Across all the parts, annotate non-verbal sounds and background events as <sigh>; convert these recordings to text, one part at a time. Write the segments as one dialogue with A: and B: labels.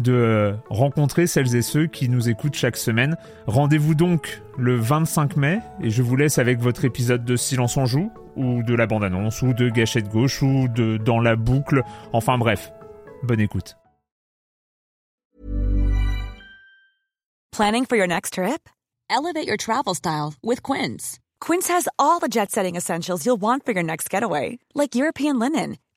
A: de rencontrer celles et ceux qui nous écoutent chaque semaine. Rendez-vous donc le 25 mai et je vous laisse avec votre épisode de Silence en joue ou de la bande-annonce ou de Gâchette gauche ou de Dans la boucle. Enfin bref, bonne écoute.
B: Planning for your next trip? Elevate your travel style with Quince. Quince has all the jet-setting essentials you'll want for your next getaway, like European linen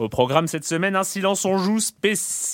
A: Au programme cette semaine, un silence on joue spécial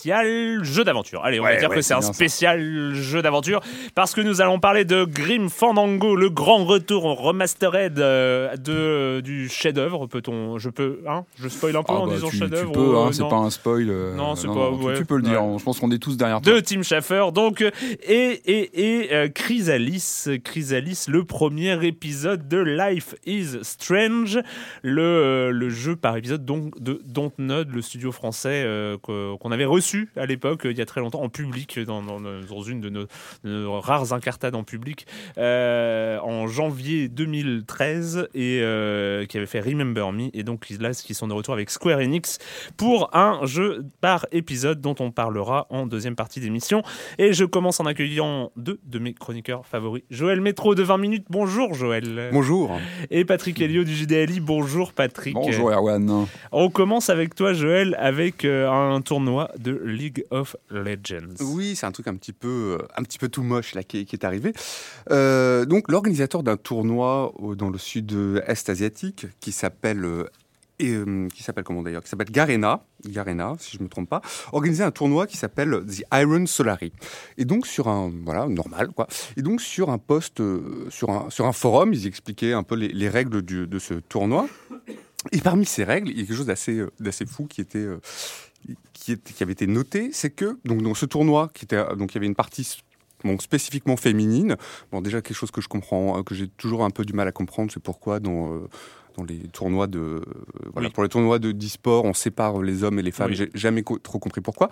A: jeu d'aventure. Allez, on va dire que c'est un spécial jeu d'aventure parce que nous allons parler de Grim Fandango, le grand retour en remastered euh, de du chef-d'œuvre. Peut-on, je peux, hein, je spoil un peu
C: Ah
A: en
C: bah,
A: disant chef-d'œuvre.
C: Tu peux, hein,
A: euh,
C: c'est pas un spoil. euh,
A: Non, c'est pas-
C: tu-
A: ouais.
C: Tu, peux le dire. Je pense qu'on est tous derrière toi.
A: de Tim Schafer, donc, euh, et, et, et euh, Chrysalis, Chrysalis, le premier épisode de Life is Strange, le, euh, le jeu par épisode donc, de Dontnod, le studio français euh, qu'on avait reçu à l'époque, euh, il y a très longtemps, en public, dans, dans- dans une de nos, de nos rares incartades en public, euh, en janvier 2013, et euh, qui avait fait Remember Me, et donc là, qui sont de retour avec Square Enix pour un jeu par épisode dont on parlera en deuxième partie d'émission. Et je commence en accueillant deux de mes chroniqueurs favoris. Joël Métro de 20 minutes, bonjour Joël.
C: Bonjour.
A: Et Patrick Helio du JDLI, bonjour Patrick.
C: Bonjour Erwan.
A: On commence avec toi Joël avec euh, un tournoi de League of Legends.
D: Oui, c'est un truc un petit peu, euh, un petit peu tout moche là qui est, arrivé. Euh, donc l'organisateur d'un tournoi au- dans le sud-est asiatique qui s'appelle euh, et, euh, qui s'appelle comment d'ailleurs? Qui s'appelle Garena, Garena, si je me trompe pas, organisait un tournoi qui s'appelle The Iron Solari. Et donc sur un voilà normal quoi. Et donc sur un poste, euh, sur un sur un forum, ils expliquaient un peu les, les règles de ce tournoi. Et parmi ces règles, il y a quelque chose d'assez euh, d'assez fou qui était euh, qui, est- qui avait été noté, c'est que donc dans ce tournoi qui était donc il y avait une partie bon, spécifiquement féminine. Bon déjà quelque chose que je comprends, euh, que j'ai toujours un peu du mal à comprendre, c'est pourquoi dans euh, dans les tournois de euh, voilà
A: Oui.
D: pour les tournois de d'e-sport on sépare les hommes et les femmes.
A: Oui.
D: J'ai jamais co- trop compris pourquoi.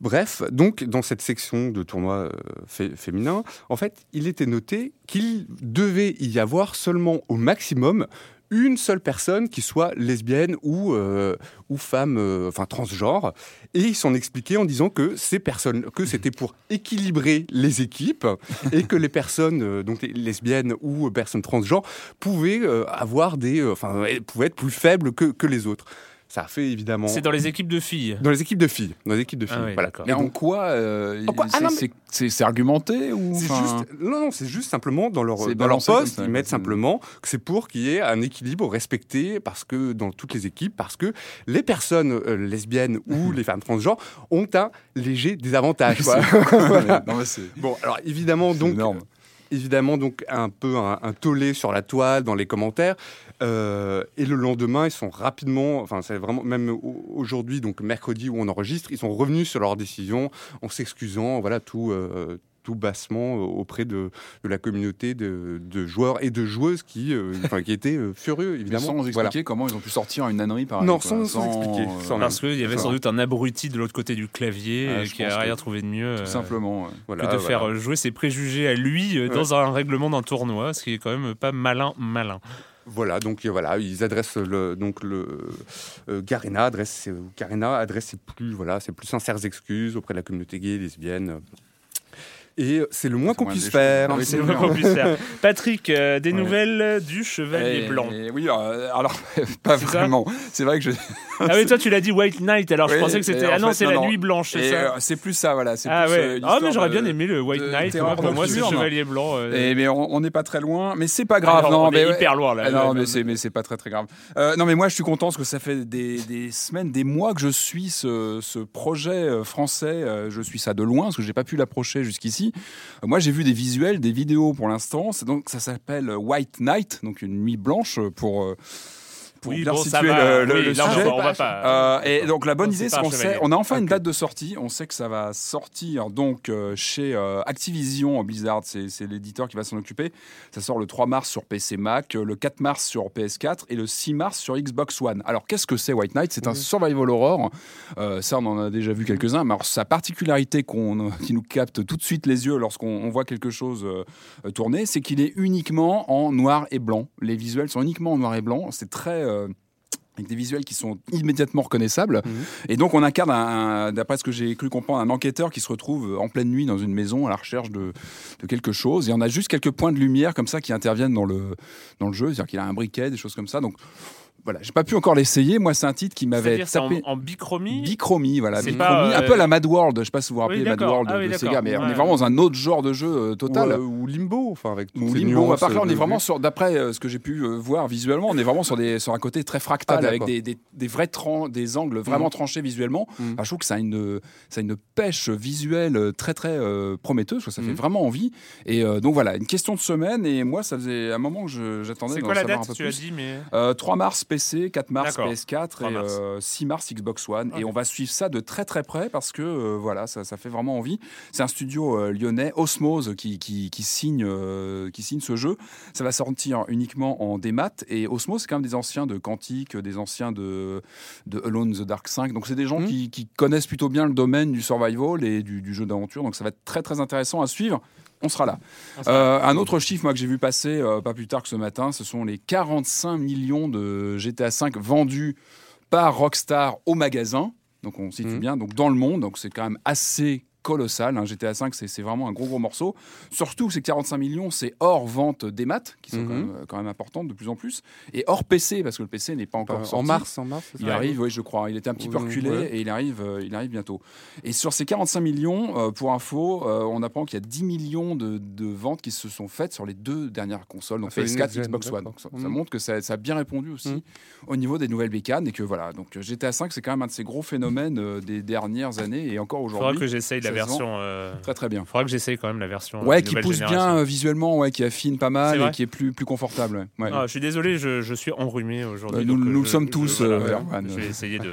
D: Bref, donc dans cette section de tournois euh, fé- féminins, en fait, il était noté qu'il devait y avoir seulement au maximum une seule personne qui soit lesbienne ou, euh, ou femme, euh, enfin transgenre. Et ils s'en expliquaient en disant que ces personnes, que c'était pour équilibrer les équipes et que les personnes, euh, donc les lesbiennes ou personnes transgenres, pouvaient avoir des, enfin, pouvaient être plus faibles que, que les autres. Ça a fait évidemment
A: C'est dans les équipes de filles.
D: dans les équipes de filles, dans les équipes de filles.
A: Ah oui,
D: voilà.
C: Mais en quoi, euh,
D: En quoi Ah
C: c'est-
D: mais-
C: c'est argumenté ou
D: C'est
C: enfin,
D: juste, non, non, c'est juste simplement dans leur, dans leur poste,
C: ça,
D: ils mettent simplement que c'est pour qu'il y ait un équilibre respecté parce que dans toutes les équipes, parce que les personnes euh, lesbiennes ou <laughs> les femmes transgenres ont un léger désavantage. quoi. Voilà. <laughs>
C: Non, mais
D: Bon, alors évidemment, donc,
C: énorme.
D: évidemment donc un peu un, un tollé sur la toile dans les commentaires Euh, et le lendemain ils sont rapidement enfin c'est vraiment même au- aujourd'hui donc mercredi où on enregistre ils sont revenus sur leur décision en s'excusant voilà tout euh, tout bassement euh, auprès de, de la communauté de, de joueurs et de joueuses qui, euh, qui étaient euh, furieux, évidemment.
C: Sans expliquer
D: Voilà.
C: comment ils ont pu sortir une ânerie par
D: Non, sans- sans expliquer, sans-
A: Parce qu'il y avait sans doute un abruti de l'autre côté du clavier
C: Ah,
A: qui a rien trouvé de mieux
C: Tout
A: euh,
C: simplement.
D: Voilà,
A: que de
D: voilà.
A: faire jouer ses préjugés à lui dans un règlement d'un tournoi, ce qui est quand même pas malin, malin.
D: Voilà, donc euh, voilà, ils adressent le donc le euh, adresse adresse ses plus voilà ses plus sincères excuses auprès de la communauté gay, lesbienne. Euh. Et c'est le moins qu'on puisse faire.
C: choses.
A: Oui,
C: mais
A: c'est
C: c'est
A: le moins qu'on puisse faire. <laughs> Patrick, euh, des
C: Ouais.
A: nouvelles du Chevalier
C: Et-
A: Blanc.
C: et oui, euh, alors <laughs> pas
A: C'est ça
C: vraiment. C'est vrai que je.
A: Ah oui, toi tu l'as dit White Knight, alors je pensais que c'était... Ah non, c'est
C: non,
A: la
C: non.
A: nuit blanche, c'est
C: Et,
A: ça
C: euh, C'est plus ça, voilà. c'est
A: Ah
C: plus, euh,
A: ouais. Ah mais j'aurais bien aimé le White
C: de
A: Knight. Moi, pour moi, c'est. Chevalier Blanc. euh.
C: Et, mais on n'est pas très loin, mais c'est pas grave,
A: non,
C: non.
A: on
C: mais
A: hyper loin là.
C: Ah non, mais c'est mais c'est pas très très grave. Euh, non, mais moi je suis content parce que ça fait des, semaines, des mois que je suis ce, ce projet euh, français. Euh, Je suis ça de loin parce que j'ai pas pu l'approcher jusqu'ici. Euh, Moi j'ai vu des visuels, des vidéos pour l'instant. Donc ça s'appelle White Night, donc une nuit blanche pour. Pour
A: Oui,
C: bien
A: bon,
C: situer
A: va.
C: le, le-
A: Oui,
C: le sujet.
A: va- on va pas.
C: Euh, et donc la bonne idée, c'est qu'on sait, on a enfin une date de sortie. On sait que ça va sortir donc euh, chez euh, Activision Blizzard, c'est l'éditeur qui va s'en occuper. Ça sort le 3 mars sur PC Mac, euh, le 4 mars sur PS4 et le 6 mars sur Xbox One. Alors qu'est-ce que c'est White Knight? C'est un survival horror. Euh, ça, on en a déjà vu quelques-uns. Mais alors sa particularité qu'on, <laughs> qui nous capte tout de suite les yeux lorsqu'on on voit quelque chose tourner, c'est qu'il est uniquement en noir et blanc. Les visuels sont uniquement en noir et blanc. C'est très euh, avec des visuels qui sont immédiatement reconnaissables.
D: Mhm.
C: Et donc, on incarne, d'après ce que j'ai cru comprendre, un enquêteur qui se retrouve en pleine nuit dans une maison à la recherche de, de quelque chose. Et on a juste quelques points de lumière comme ça qui interviennent dans le, dans le jeu. C'est-à-dire qu'il a un briquet, des choses comme ça. Donc, voilà, j'ai pas pu encore l'essayer. Moi, c'est un titre qui m'avait
A: c'est en,
C: tapé.
A: en bichromie
C: Bichromie, voilà, bichromie,
A: pas,
C: un peu
A: euh,
C: la Mad World. Je sais pas si vous vous rappelez
A: Oui,
C: Mad. World
A: Ah oui,
C: de. Sega, mais on est vraiment dans un autre genre de jeu euh, total.
D: Ou, euh, ou Limbo, enfin avec
C: Ou Limbo,
D: nuances
C: par contre, on est
D: de
C: vraiment sur, d'après euh, ce que j'ai pu euh, voir visuellement, on est vraiment sur, des, sur un côté très fractal,
D: Ah,
C: avec des, des, des vrais tran- des angles vraiment
D: Mhm.
C: tranchés visuellement. Enfin, je trouve que ça a une, ça a une pêche visuelle euh, très très euh, prometteuse, quoi. ça fait
D: Mhm.
C: vraiment envie. Et euh, donc voilà, une question de semaine, et moi, ça faisait un moment que j'attendais
A: C'est quoi la
C: savoir
A: date
C: un peu
A: Tu as dit, mais.
C: Euh, 3 mars PC, 4 mars
A: D'accord.
C: PS4
A: 3
C: et
A: mars.
C: euh, 6 mars Xbox One. Et on va suivre ça de très très près parce que euh, voilà, ça, ça fait vraiment envie. C'est un studio euh, lyonnais, Osmose, qui, qui, qui signe, qui signe ce jeu. Ça va sortir uniquement en démat. Et Osmose, c'est quand même des anciens de Quantic, des anciens de, de Alone the Dark 5. Donc c'est des gens
D: Mhm.
C: qui, qui connaissent plutôt bien le domaine du survival et du, du jeu d'aventure. Donc ça va être très très intéressant à suivre. On sera là.
A: On sera
C: Euh, un autre chiffre moi, que j'ai vu passer euh, pas plus tard que ce matin, ce sont les 45 millions de GTA V vendus par Rockstar au magasin. Donc on situe
D: Mhm.
C: bien, donc dans le monde, donc c'est quand même assez colossal. hein. GTA V, c'est vraiment un gros gros morceau. Surtout que ces 45 millions, c'est hors vente des maths, qui sont
D: Mhm.
C: quand, même, euh, quand même importantes de plus en plus, et hors PC, parce que le PC n'est pas encore
D: Enfin,
C: sorti.
D: en mars, en mars.
C: Il arrive, oui, je crois. Il était un petit peu reculé
D: ouais.
C: et il arrive, euh, il arrive bientôt. Et sur ces 45 millions, euh, pour info, euh, on apprend qu'il y a 10 millions de, de ventes qui se sont faites sur les deux dernières consoles, donc
D: Ah, sur les
C: PS4
D: next-gen,
C: Xbox One. Donc ça,
D: Mhm.
C: ça montre que ça, ça a bien répondu aussi
D: Mhm.
C: au niveau des nouvelles bécanes et que voilà. Donc euh, GTA 5, c'est quand même un de ces gros phénomènes euh, des dernières années et encore
A: Faudra
C: aujourd'hui.
A: que j'essaye la version. euh,
C: Très très bien.
A: Faudra que j'essaye quand même la version.
C: Ouais,
A: euh,
C: qui
A: nouvelle
C: pousse
A: génération.
C: bien euh, visuellement, ouais, qui affine pas mal et qui est plus, plus confortable. ouais. Ouais.
A: Ah, je suis désolé, je, je suis enrhumé aujourd'hui.
C: Euh, nous- nous le
A: je-
C: sommes
A: je-
C: tous, euh,
A: voilà.
C: Erwan.
A: Je vais essayer de.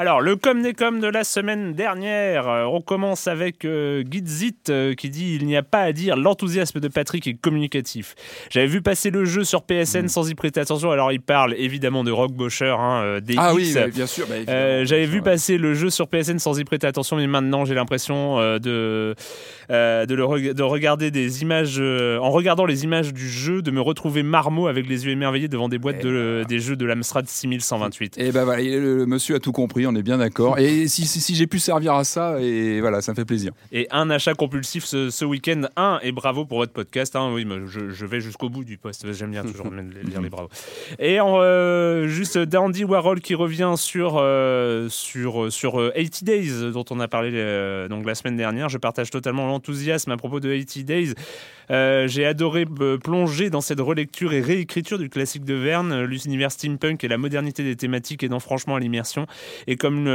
A: Alors, le com des com de la semaine dernière, euh, on commence avec euh, Gizit euh, qui dit Il n'y a pas à dire, l'enthousiasme de Patrick est communicatif. J'avais vu passer le jeu sur PSN
C: Mhm.
A: sans y prêter attention. Alors, il parle évidemment de Rock Bosher, hein, euh, des
C: Ah
A: X.
C: oui, bien sûr. bah,
A: J'avais vu
C: ouais.
A: passer le jeu sur PSN sans y prêter attention, mais maintenant j'ai l'impression de, de, le de regarder des images, en regardant les images du jeu, de me retrouver marmot avec les yeux émerveillés devant des boîtes
C: Et
A: de, des jeux de l'Amstrad 6128.
C: Et ben voilà, il- le, le monsieur a tout compris, on est bien d'accord. Et si, si, si j'ai pu servir à ça, et voilà, ça me fait plaisir.
A: Et un achat compulsif ce, ce week-end, un, et bravo pour votre podcast. hein. oui, je, je vais jusqu'au bout du post, j'aime bien toujours <laughs> lire les bravos. Et en, euh, juste Dandy Warhol qui revient sur, euh, sur, sur euh, 80 Days, dont on a parlé euh, donc, la semaine dernière. Je partage totalement l'enthousiasme à propos de 80 Days. J'ai adoré plonger dans cette relecture et réécriture du classique de Verne, l'univers steampunk et la modernité des thématiques aidant franchement à l'immersion. Et, comme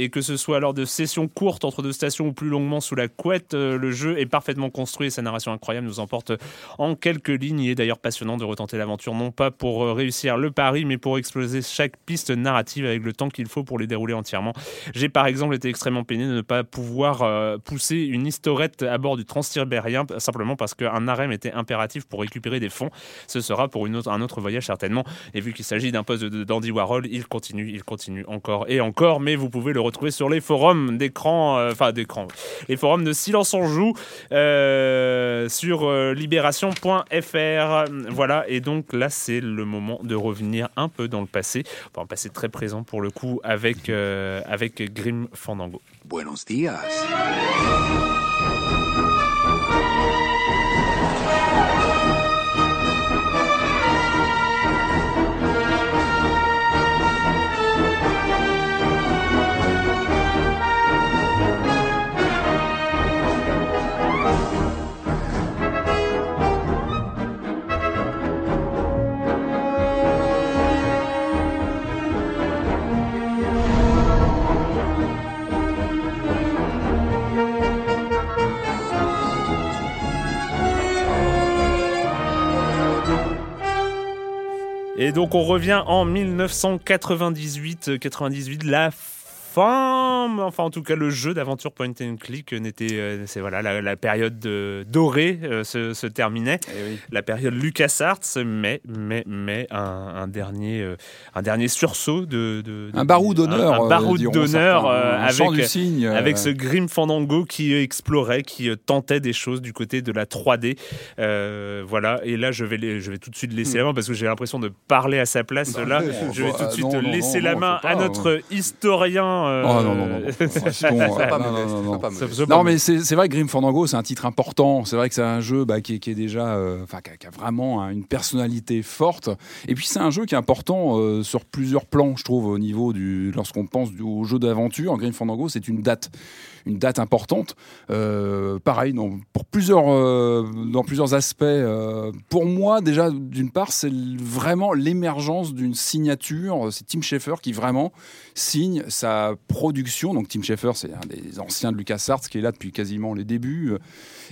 A: et que ce soit lors de sessions courtes entre deux stations ou plus longuement sous la couette, euh, le jeu est parfaitement construit et sa narration incroyable nous emporte en quelques lignes. Il est d'ailleurs passionnant de retenter l'aventure, non pas pour euh, réussir le pari, mais pour exploser chaque piste narrative avec le temps qu'il faut pour les dérouler entièrement. J'ai par exemple été extrêmement peiné de ne pas pouvoir euh, pousser une historiette à bord du Transsibérien simplement parce qu'un arrêt était impératif pour récupérer des fonds. Ce sera pour un autre voyage certainement. Et vu qu'il s'agit d'un poste d'Andy Warhol, il continue, il continue encore et encore. Mais vous pouvez le retrouver sur les forums d'écran, euh, enfin d'écran, les forums de Silence on joue euh, sur euh, libération.fr. Voilà. Et donc là, c'est le moment de revenir un peu dans le passé, enfin un passé très présent pour le coup avec avec Grim Fandango. Et donc on revient en 1998, 98, la fin, enfin en tout cas le jeu d'aventure point and click n'était, euh, c'est voilà la, période dorée euh, se, terminait, eh la période LucasArts, mais mais mais un, dernier euh, un dernier sursaut de,
C: un baroud d'honneur,
A: un, baroud d'honneur avec avec ce Grim Fandango qui explorait, qui tentait des choses du côté de la 3D, voilà. Et là je vais je vais tout de suite laisser la main parce que j'ai l'impression de parler à sa place bah, là. je vais tout de suite laisser la main à notre historien
C: non, non, non. Non, mais c'est vrai que Grim Fandango, c'est un titre important. C'est vrai que c'est un jeu bah, qui, est déjà. Euh, enfin, qui, a vraiment une personnalité forte. Et puis, c'est un jeu qui est important euh, sur plusieurs plans, je trouve, au niveau du. Lorsqu'on pense au jeu d'aventure, Grim Fandango, c'est une date une date importante. Euh, pareil, dans, pour plusieurs, dans plusieurs aspects. pour moi, déjà, d'une part, c'est vraiment l'émergence d'une signature. C'est Tim Schafer qui vraiment signe sa production. Donc Tim Schafer, c'est un des anciens de LucasArts qui est là depuis quasiment les débuts.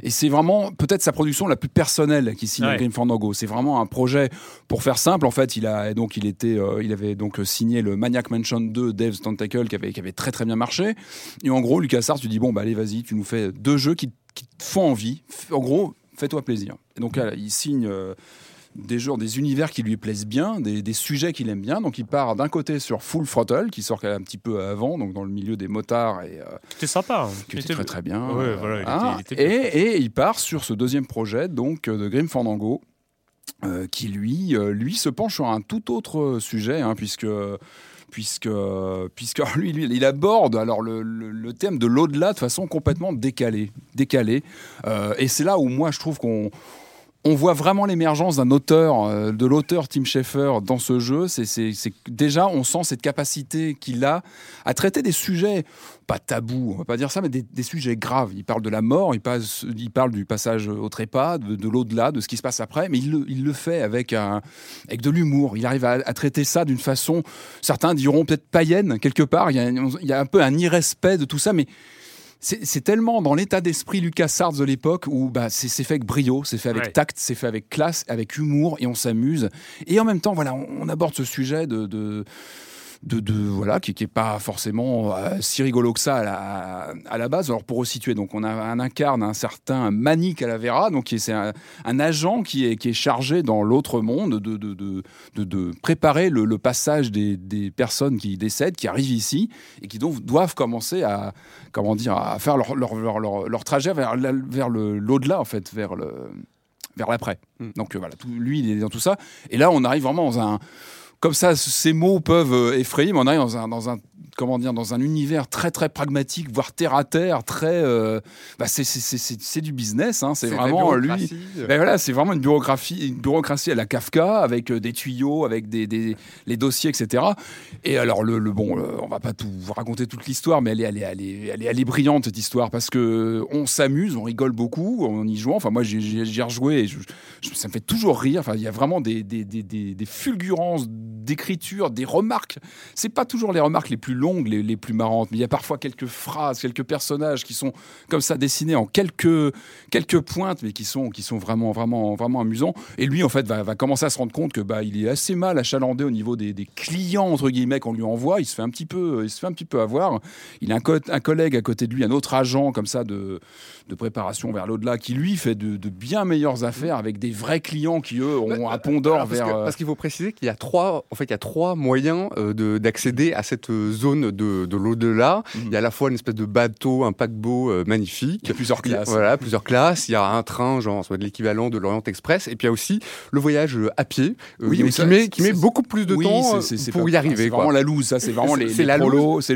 C: Et c'est vraiment peut-être sa production la plus personnelle qui signe Grim Fandango. C'est vraiment un projet, pour faire simple, en fait, il, a, donc, il, était, euh, il avait donc signé le Maniac Mansion 2 Dave's Tentacle qui avait, qui avait très très bien marché. Et en gros, LucasArts, tu dis, bon, bah allez, vas-y, tu nous fais deux jeux qui, te font envie. En gros, fais-toi plaisir. Et donc là, il signe... Euh, des genres, des univers qui lui plaisent bien, des, sujets qu'il aime bien. Donc il part d'un côté sur Full Throttle, qui sort un petit peu avant, donc dans le milieu des motards. et
A: euh, C'était sympa.
C: Qui était très très bien. et, il part sur ce deuxième projet donc de Grim Fandango, euh, qui lui, euh, lui se penche sur un tout autre sujet, hein, puisque puisque, puisque <laughs> lui, il aborde alors le, le, thème de l'au-delà de façon complètement décalée. décalée. et c'est là où moi je trouve qu'on on voit vraiment l'émergence d'un auteur, euh, de l'auteur Tim Schafer dans ce jeu. C'est déjà, on sent cette capacité qu'il a à traiter des sujets pas tabous, on va pas dire ça, mais des, sujets graves. Il parle de la mort, il, parle du passage au trépas, de, l'au-delà, de ce qui se passe après, mais il le, fait avec de l'humour. Il arrive à, traiter ça d'une façon, certains diront peut-être païenne quelque part. Il y, a, il y a un peu un irrespect de tout ça, mais c'est tellement dans l'état d'esprit Lucas Sartre de l'époque où bah, c'est fait avec brio, c'est fait avec tact, c'est fait avec classe, avec humour et on s'amuse. Et en même temps, voilà, on, aborde ce sujet de de, voilà qui, n'est pas forcément euh, si rigolo que ça à la, à la, base. Alors pour resituer, donc on a un incarne un certain Manik Vera donc c'est un, un, agent qui est, qui est chargé dans l'autre monde de, de, de, de préparer le, passage des, des, personnes qui décèdent, qui arrivent ici et qui donc doivent commencer à comment dire à faire leur, leur, leur, leur trajet vers, vers l'au-delà en fait, vers le vers l'après. Mm. Donc euh, voilà, tout, lui il est dans tout ça. Et là on arrive vraiment dans un comme ça, ces mots peuvent euh, effrayer, mais on arrive dans un, dans un comment dire, dans un univers très très pragmatique, voire terre à terre, très, euh, bah c'est du business, hein, c'est vraiment lui. Ben voilà, c'est vraiment une bureaucratie, une bureaucratie à la Kafka avec euh, des tuyaux, avec des, des, les dossiers, etc. Et alors le, le bon, on va pas tout vous raconter toute l'histoire, mais elle est, elle est, elle est, elle est, elle est brillante cette histoire parce que on s'amuse, on rigole beaucoup, on y joue. Enfin moi j'ai rejoué, et ça me fait toujours rire. Enfin il y a vraiment des, des, des, des fulgurances d'écriture, des remarques. C'est pas toujours les remarques les plus longues, les, les plus marrantes, mais il y a parfois quelques phrases, quelques personnages qui sont comme ça dessinés en quelques, quelques pointes, mais qui sont, qui sont vraiment, vraiment, vraiment amusants. Et lui, en fait, va, va commencer à se rendre compte que bah, il est assez mal achalandé au niveau des, des clients entre guillemets qu'on lui envoie. Il se fait un petit peu, il se fait un petit peu avoir. Il a un, co- un collègue à côté de lui, un autre agent comme ça de, de préparation vers l'au-delà, qui lui fait de, de bien meilleures affaires avec des vrais clients qui eux ont un pont d'or vers. euh,
D: parce qu'il faut préciser qu'il y a trois, en fait, il y a trois moyens euh, de- d'accéder à cette euh, zone de, de l'au-delà.
C: Mhm.
D: Il y a à la fois une espèce de bateau, un paquebot euh, magnifique.
C: il y a plusieurs
D: a-
C: classes.
D: Voilà, plusieurs classes. Il y a un train, genre, soit de l'équivalent de l'Orient Express. Et puis il y a aussi le voyage à pied, euh,
C: Oui,
D: mais qui, met, qui
C: c'est-
D: met beaucoup plus de
C: Oui,
D: temps pour
C: pas-
D: y arriver.
C: C'est vraiment la loose, ça. C'est vraiment les,
D: C'est
C: les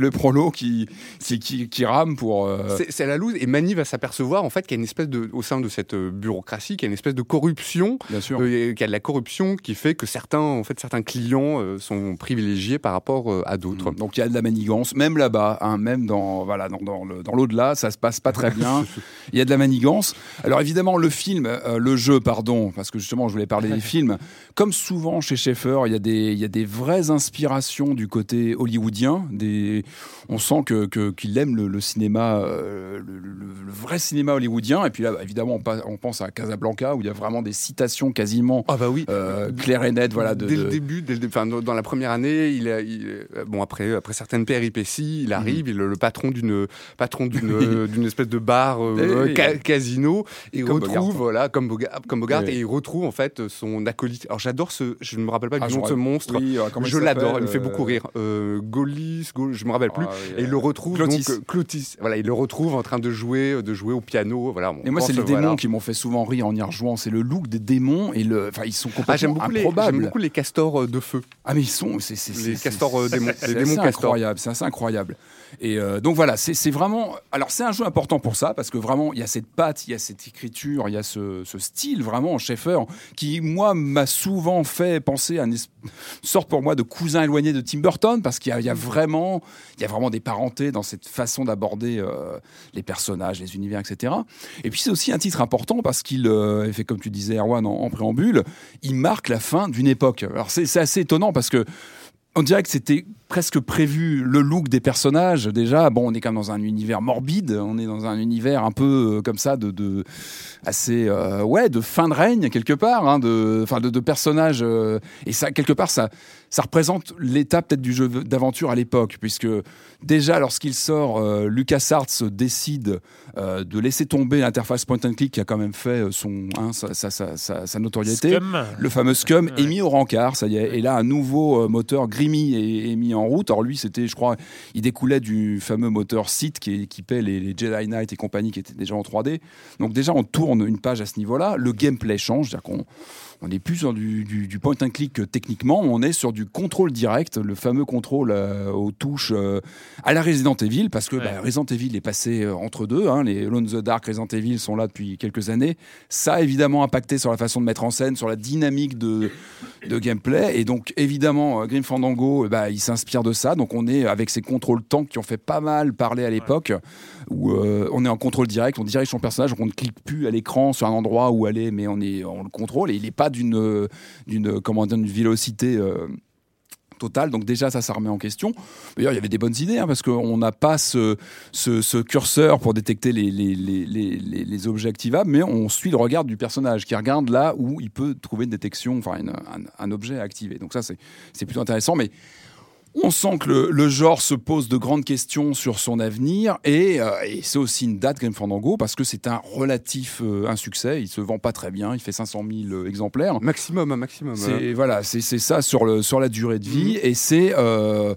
C: le prolo qui, qui, qui, qui rame pour.
D: C'est- la loose et Mani va s'apercevoir en fait qu'il y a une espèce de au sein de cette bureaucratie qu'il y a une espèce de corruption
C: bien sûr.
D: qu'il y a de la corruption qui fait que certains en fait certains clients euh, sont privilégiés par rapport euh, à d'autres.
C: Donc il y a de la manigance, même là-bas, hein, même dans voilà dans, dans l'au-delà, ça se passe pas très bien. <laughs> Il y a de la manigance. Alors évidemment le film, euh, le jeu, pardon, parce que justement je voulais parler des <laughs> films. Comme souvent chez Schaeffer, il y a des il y a des vraies inspirations du côté hollywoodien. Des, on sent que qu'il aime le, le cinéma, euh, le, le- le vrai cinéma hollywoodien. Et puis là, bah, évidemment, on, pense à Casablanca où il y a vraiment des citations quasiment
D: Ah bah oui.
C: euh, claires et nettes. Voilà, de,
D: dès le début, dès le dé- enfin, dans la première année, il, a- il- euh, bon après après certaines péripéties, il arrive, il est le patron d'une patron d'une <laughs> euh, d'une espèce de bar euh, ca- casino et il retrouve
C: Bogart.
D: voilà comme Bogart, comme Bogart et il retrouve en fait son acolyte. Alors j'adore ce, je ne me rappelle pas
C: Ah,
D: du
C: je
D: nom de ce monstre.
C: Oui, euh,
D: je l'adore, il me fait beaucoup
C: euh,
D: rire. Euh, Golis, Gaulis, je me rappelle plus.
C: ah oui,
D: Et il
C: euh,
D: le retrouve
C: Clotis.
D: donc euh, Clotis. Voilà, il le retrouve en train de jouer, de jouer au piano. Voilà.
C: Et moi, c'est les
D: voilà.
C: démons qui m'ont fait souvent rire en y rejouant. C'est le look des démons et le. Enfin, ils sont
D: Ah, j'aime
C: complètement
D: beaucoup, les, j'aime
C: improbables.
D: beaucoup les castors euh, de feu.
C: Ah, mais ils sont. c'est
D: Les castors, euh, démons. Les démons castors.
C: incroyable. C'est assez incroyable. Et euh, donc voilà, c'est vraiment. Alors, c'est un jeu important pour ça parce que vraiment, il y a cette patte, il y a cette écriture, il y a ce, ce style vraiment Schaeffer qui, moi, m'a souvent fait penser à une sorte pour moi de cousin éloigné de Tim Burton parce qu'il y, a- il y a vraiment, il y a vraiment des parentés dans cette façon d'aborder euh, les personnages, les univers, etc. Et puis c'est aussi un titre important parce qu'il euh, fait, comme tu disais, Erwan, en, en préambule, il marque la fin d'une époque. Alors c'est assez étonnant parce que on dirait que c'était presque prévu le look des personnages. Déjà, bon, on est quand même dans un univers morbide, on est dans un univers un peu euh, comme ça de, de assez euh, ouais de fin de règne quelque part, hein, de enfin de, de personnages euh, et ça quelque part ça ça représente l'état peut-être du jeu d'aventure à l'époque puisque déjà lorsqu'il sort, euh, LucasArts décide de laisser tomber l'interface point and click qui a quand même fait son hein, sa, sa, sa, sa- sa notoriété.
E: Scum.
C: Le fameux Scum est mis au rencard, ça y est. Et là, un nouveau moteur Grimy est, est mis en route. Alors lui, c'était, je crois, il découlait du fameux moteur Sith qui équipait les, les Jedi Knight et compagnie qui étaient déjà en 3D. Donc déjà, on tourne une page à ce niveau-là. Le gameplay change, c'est-à-dire qu'on on n'est plus sur du, du- du point and click euh, techniquement, on est sur du contrôle direct, le fameux contrôle euh, aux touches euh, à la Resident Evil, parce que
E: Ouais.
C: bah, Resident Evil est passé entre deux. hein. les Alone in the Dark, Resident Evil sont là depuis quelques années. Ça a évidemment impacté sur la façon de mettre en scène, sur la dynamique de, de gameplay. Et donc, évidemment, Grim Fandango, euh, bah, il s'inspire de ça. Donc, on est avec ces contrôles tanks qui ont fait pas mal parler à l'époque, où euh, on est en contrôle direct, on dirige son personnage, donc on ne clique plus à l'écran sur un endroit où aller, mais on, est, on le contrôle. Et il n'est pas d'une, d'une, comment dire, vélocité. euh, totale. donc déjà ça ça remet en question d'ailleurs il y avait des bonnes idées hein, parce qu'on n'a pas ce, ce, curseur pour détecter les, les, les, les, objets activables mais on suit le regard du personnage qui regarde là où il peut trouver une détection enfin un, un objet à activer donc ça c'est plutôt intéressant mais on sent que le, le genre se pose de grandes questions sur son avenir et, euh, et c'est aussi une date Grim Fandango parce que c'est un relatif euh, insuccès. Il se vend pas très bien, il fait 500 000 exemplaires.
D: Maximum, un maximum. hein.
C: C'est voilà, c'est c'est ça sur le sur la durée de vie et c'est euh,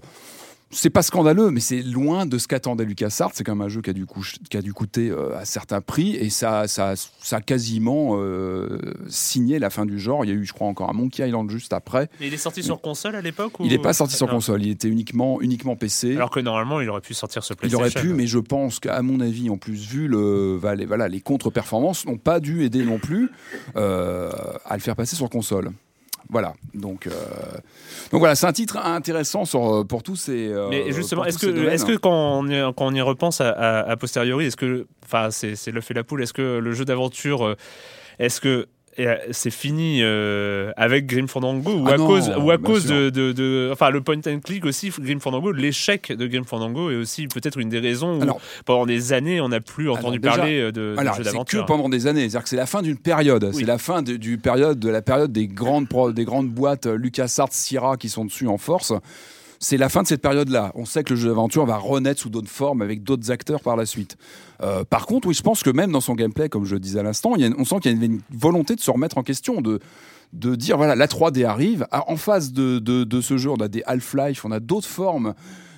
C: c'est pas scandaleux, mais c'est loin de ce qu'attendait LucasArts. C'est quand même un jeu qui a dû, couche- qui a dû coûter euh, à certains prix et ça, ça, ça a quasiment euh, signé la fin du genre. Il y a eu, je crois, encore un Monkey Island juste après.
E: Mais il est sorti sur console à l'époque
C: Il n'est pas sorti sur
E: Non.
C: console, il était uniquement, uniquement PC.
E: Alors que normalement, il aurait pu sortir sur
C: Il
E: PlayStation.
C: aurait pu, mais je pense qu'à mon avis, en plus, vu le, voilà, les contre-performances, n'ont pas dû aider non plus euh, à le faire passer sur console. Voilà, donc, euh, donc voilà, c'est un titre intéressant sur, euh, pour tous ces. euh,
E: Mais justement, est-ce que, est-ce que quand on y, quand on y repense à, posteriori, est-ce que, enfin, c'est c'est l'œuf et la poule, est-ce que le jeu d'aventure, euh, est-ce que et, euh, c'est fini euh, avec Grim Fandango ou
C: Ah
E: à
C: non,
E: cause ou à cause de, de- de- enfin le point and click aussi Grim Fandango l'échec de Grim Fandango est aussi peut-être une des raisons où
C: Alors-
E: pendant des années on n'a plus entendu parler euh, de, de
C: Alors, c'est que
E: d'aventure
C: pendant des années. C'est-à-dire que c'est la fin d'une période.
E: Oui.
C: C'est la fin de, du période, de la période des grandes, des grandes boîtes euh, LucasArts, Sierra qui sont dessus en force. C'est la fin de cette période-là. On sait que le jeu d'aventure va renaître sous d'autres formes avec d'autres acteurs par la suite. Euh, par contre, oui, je pense que même dans son gameplay, comme je le disais à l'instant, on sent qu'il y a une, volonté de se remettre en question, de, de dire voilà, la 3D arrive. Ah, En face de, de, de ce jeu, on a des Half-Life, on a d'autres formes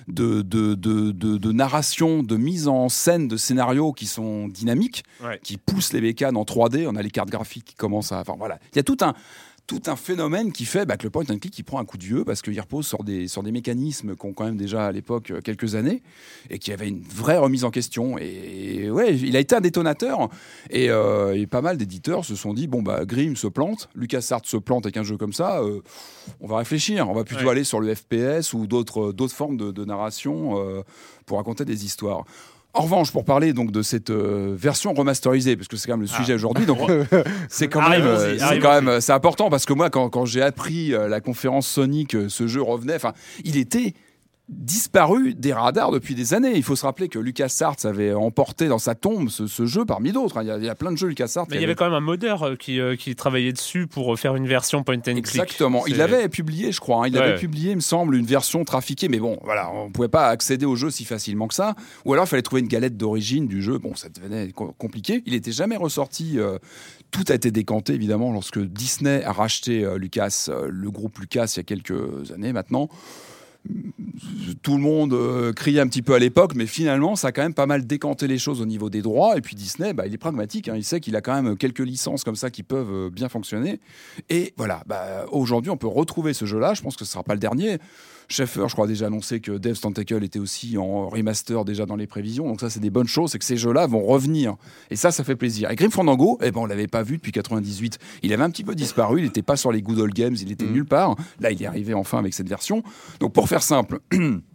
C: de, narration, de mise en scène de scénarios qui sont dynamiques,
E: Ouais.
C: qui poussent les bécanes en 3D. On a les cartes graphiques qui commencent à. Enfin voilà, il y a tout un tout un phénomène qui fait bah, que le point and click il prend un coup de vieux parce qu'il repose sur des, sur des mécanismes qui ont quand même déjà à l'époque euh, quelques années et qui avaient une vraie remise en question. Et ouais, il a été un détonateur et, euh, et pas mal d'éditeurs se sont dit bon bah Grimm se plante, LucasArts se plante avec un jeu comme ça, euh, on va réfléchir, on va plutôt
E: Ouais.
C: aller sur le FPS ou d'autres d'autres formes de, de narration euh, pour raconter des histoires. En revanche, pour parler donc de cette euh, version remasterisée, parce que c'est quand même le sujet aujourd'hui, donc c'est quand même,
E: Arrivons-y,
C: euh, c'est quand même, euh, c'est important parce que moi, quand, quand j'ai appris euh, la conférence que ce jeu revenait, enfin, il était disparu des radars depuis des années. Il faut se rappeler que LucasArts avait emporté dans sa tombe ce, ce jeu parmi d'autres. hein. Il y, a, il y a plein de jeux LucasArts.
E: mais il y avait quand même un modeur euh, qui, euh, qui travaillait dessus pour euh, faire une version point and click
C: Exactement. Il avait publié, je crois, hein, il
E: Ouais.
C: avait publié, il me semble, une version trafiquée, mais bon, voilà, on pouvait pas accéder au jeu si facilement que ça. Ou alors il fallait trouver une galette d'origine du jeu. Bon, ça devenait co- compliqué. Il était jamais ressorti. euh, tout a été décanté évidemment lorsque Disney a racheté euh, Lucas, le groupe Lucas, il y a quelques années maintenant. Tout le monde euh, criait un petit peu à l'époque, mais finalement, ça a quand même pas mal décanté les choses au niveau des droits. Et puis Disney, bah, il est pragmatique. hein. il sait qu'il a quand même quelques licences comme ça qui peuvent euh, bien fonctionner. Et voilà, bah, aujourd'hui, on peut retrouver ce jeu-là. Je pense que ce sera pas le dernier. Schaeffer, je crois, a déjà annoncé que Death's Tentacle était aussi en remaster déjà dans les prévisions. Donc ça, c'est des bonnes choses. C'est que ces jeux-là vont revenir. Et ça, ça fait plaisir. Et Grim Fandango, eh ben, on l'avait pas vu depuis 98. Il avait un petit peu disparu. Il n'était pas sur les Good Old Games. Il était nulle part. Là, il est arrivé enfin avec cette version. Donc pour faire simple. <clears throat>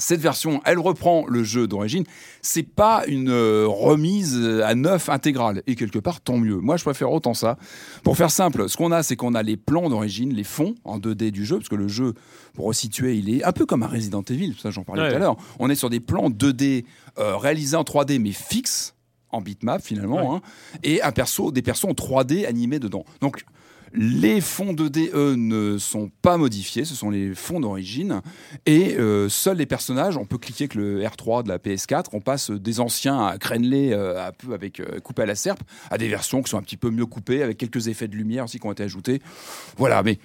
C: Cette version, elle reprend le jeu d'origine. C'est pas une euh, remise à neuf intégrale. Et quelque part, tant mieux. Moi, je préfère autant ça. Pour faire simple, ce qu'on a, c'est qu'on a les plans d'origine, les fonds en 2D du jeu, parce que le jeu, pour resituer, il est un peu comme un Resident Evil. Ça, j'en parlais
E: Ouais.
C: tout à l'heure. On est sur des plans 2D euh, réalisés en 3D, mais fixes en bitmap finalement, hein, et un perso, des persos en 3D animés dedans. Donc les fonds 2D, eux, ne sont pas modifiés, ce sont les fonds d'origine. Et euh, seuls les personnages, on peut cliquer avec le R3 de la PS4, on passe des anciens à crénelés, euh, un peu avec euh, coupé à la serpe, à des versions qui sont un petit peu mieux coupées, avec quelques effets de lumière aussi qui ont été ajoutés. Voilà, mais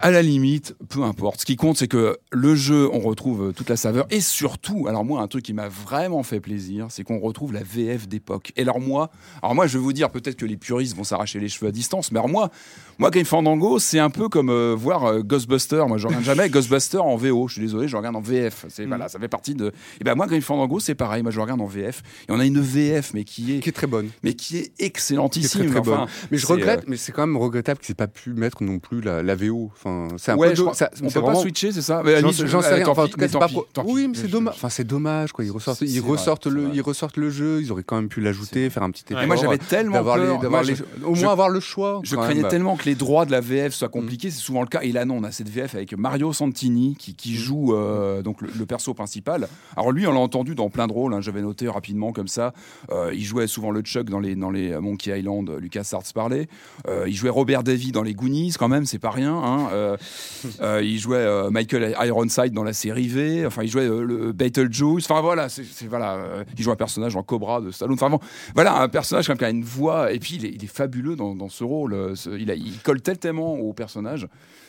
C: à la limite, peu importe. Ce qui compte, c'est que le jeu, on retrouve euh, toute la saveur. Et surtout, alors moi, un truc qui m'a vraiment fait plaisir, c'est qu'on retrouve la VF d'époque. Et alors moi, alors moi, je vais vous dire, peut-être que les puristes vont s'arracher les cheveux à distance, mais alors moi, moi, Grim Fandango, c'est un peu comme euh, voir euh, Ghostbuster. Moi, je regarde jamais <laughs> Ghostbuster en VO. Je suis désolé, je regarde en VF. C'est voilà, ça fait partie de. Et ben moi, Grim Fandango, c'est pareil. Moi, je regarde en VF. Et on a une VF, mais qui est,
D: qui est très bonne.
C: mais qui est
D: Qui est
C: excellentissime.
D: très, très
C: Enfin,
D: bonne. Mais je regrette,
C: euh,
D: mais c'est quand même regrettable qu'ils n'aient pas pu mettre non plus la, la VO. Enfin, c'est un
C: ouais,
D: peu
C: je crois-
D: ça-
C: on peut pas switcher, c'est ça
D: J'en sais rien. Enfin, en tout cas, c'est pas
C: pis,
D: pro-. Oui, mais c'est dommage. Enfin, c'est dommage, quoi. Ils ressortent, ils ressortent le, ils ressortent le jeu. Ils auraient quand même pu l'ajouter, faire un petit effort.
C: Et moi, j'avais tellement peur. Moi,
D: les- au moins avoir le choix.
C: Je craignais tellement que les droits de la VF soient compliqués, c'est souvent le cas. Et là, non, on a cette VF avec Mario Santini qui, qui joue euh, donc le, le perso principal. Alors lui, on l'a entendu dans plein de rôles. hein, J'avais noté rapidement comme ça. Euh, il jouait souvent le Chuck dans les dans les Monkey Island. Lucas Arts parlait. Euh, il jouait Robert Davy dans les Goonies, quand même, c'est pas rien. hein. Euh, euh, il jouait euh, Michael Ironside dans la série V. Enfin, il jouait le Beetlejuice. Enfin voilà, c'est voilà. il joue un personnage en Cobra de Stallone. Enfin bon, voilà un personnage quand même qui a une voix. Et puis il est, il est fabuleux dans, dans ce rôle. il, a- il colle tellement au personnage.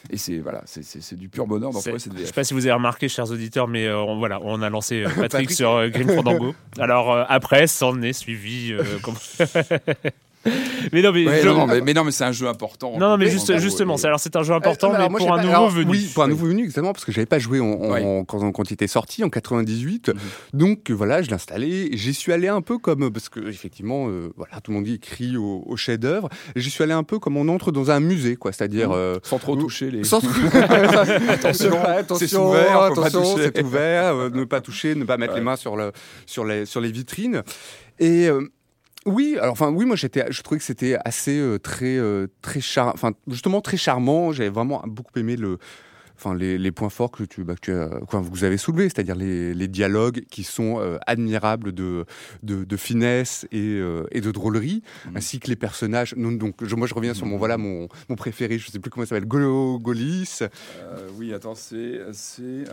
C: Et c'est voilà, c'est- du pur bonheur trouver cette
E: Je sais
C: VF.
E: pas si vous avez remarqué, chers auditeurs, mais euh, on, voilà, on a lancé euh, <laughs> Patrick,
D: Patrick.
E: sur euh, Grim Fandango. Alors après, s'en est suivi. comme- <laughs> mais non, mais,
C: Ouais,
E: je-
C: non, non, mais, mais non, mais c'est un jeu important.
E: non, non, mais
C: Mais
E: juste, justement,
C: et-
E: c'est- alors c'est un jeu important,
D: Euh,
E: mais
D: alors, moi,
E: pour un
D: pas-
E: nouveau
D: alors,
E: venu.
D: Oui, pour un nouveau venu, exactement, parce que j'avais pas joué en, en-
C: Ouais.
D: en- quand, quand il était sorti en 98.
C: Mhm.
D: Donc voilà, je l'ai installé. J'y suis allé un peu comme parce que effectivement, euh, voilà, tout le monde dit crie au, au chef-d'œuvre. J'y suis allé un peu comme on entre dans un musée, quoi. C'est-à-dire
C: Mhm.
D: euh,
C: Sans trop
D: Ou-
C: toucher les.
D: sans <laughs>
C: Attention,
D: attention,
C: ouvert,
D: attention,
C: toucher.
D: c'est ouvert, ne pas toucher, ne pas mettre
C: Ouais.
D: les mains sur, le, sur, les, sur les vitrines. Et, euh, Oui, alors enfin oui, moi j'étais, je trouvais que c'était assez euh, très euh, très char, enfin justement très charmant. J'avais vraiment beaucoup aimé le, enfin les, les points forts que tu, bah, que tu as, quoi, vous avez soulevés, c'est-à-dire les, les dialogues qui sont euh, admirables de, de, de finesse et, et de drôlerie,
C: Mhm.
D: ainsi que les personnages. Donc je, moi je reviens sur mon voilà mon, mon préféré, je sais plus comment il s'appelle, Golo Golis.
C: Oui, attends, c'est. c'est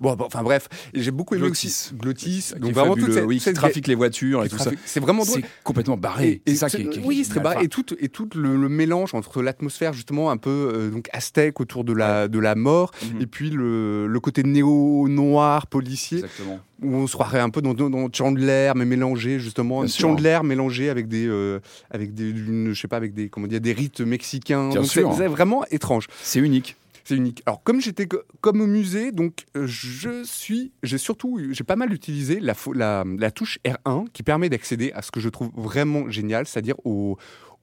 D: Bon, bon, enfin bref, et j'ai beaucoup aimé
C: Glottis.
D: aussi Glottis.
C: qui
D: Donc vraiment
C: fabuleux,
D: toute cette,
C: oui, qui
D: cette-
C: trafique les voitures et tout ça.
D: C'est vraiment drôle.
C: C'est complètement barré. C'est ça qui est. qui est-
D: oui, c'est très
C: enfin,
D: barré. Et tout, et tout le, le mélange entre l'atmosphère justement un peu euh, donc aztèque autour de la de la mort,
C: Mhm.
D: et puis le, le côté néo noir policier
C: Exactement.
D: où on se croirait un peu dans, dans, dans Chandler mais mélangé justement
C: Bien sûr.
D: Chandler mélangé avec des euh, avec des je sais pas avec des comment dire des rites mexicains. C'est vraiment étrange.
C: C'est unique.
D: C'est unique. Alors comme j'étais co- comme au musée, donc euh, je suis, j'ai surtout, j'ai pas mal utilisé la, la, la touche R1 qui permet d'accéder à ce que je trouve vraiment génial, c'est-à-dire aux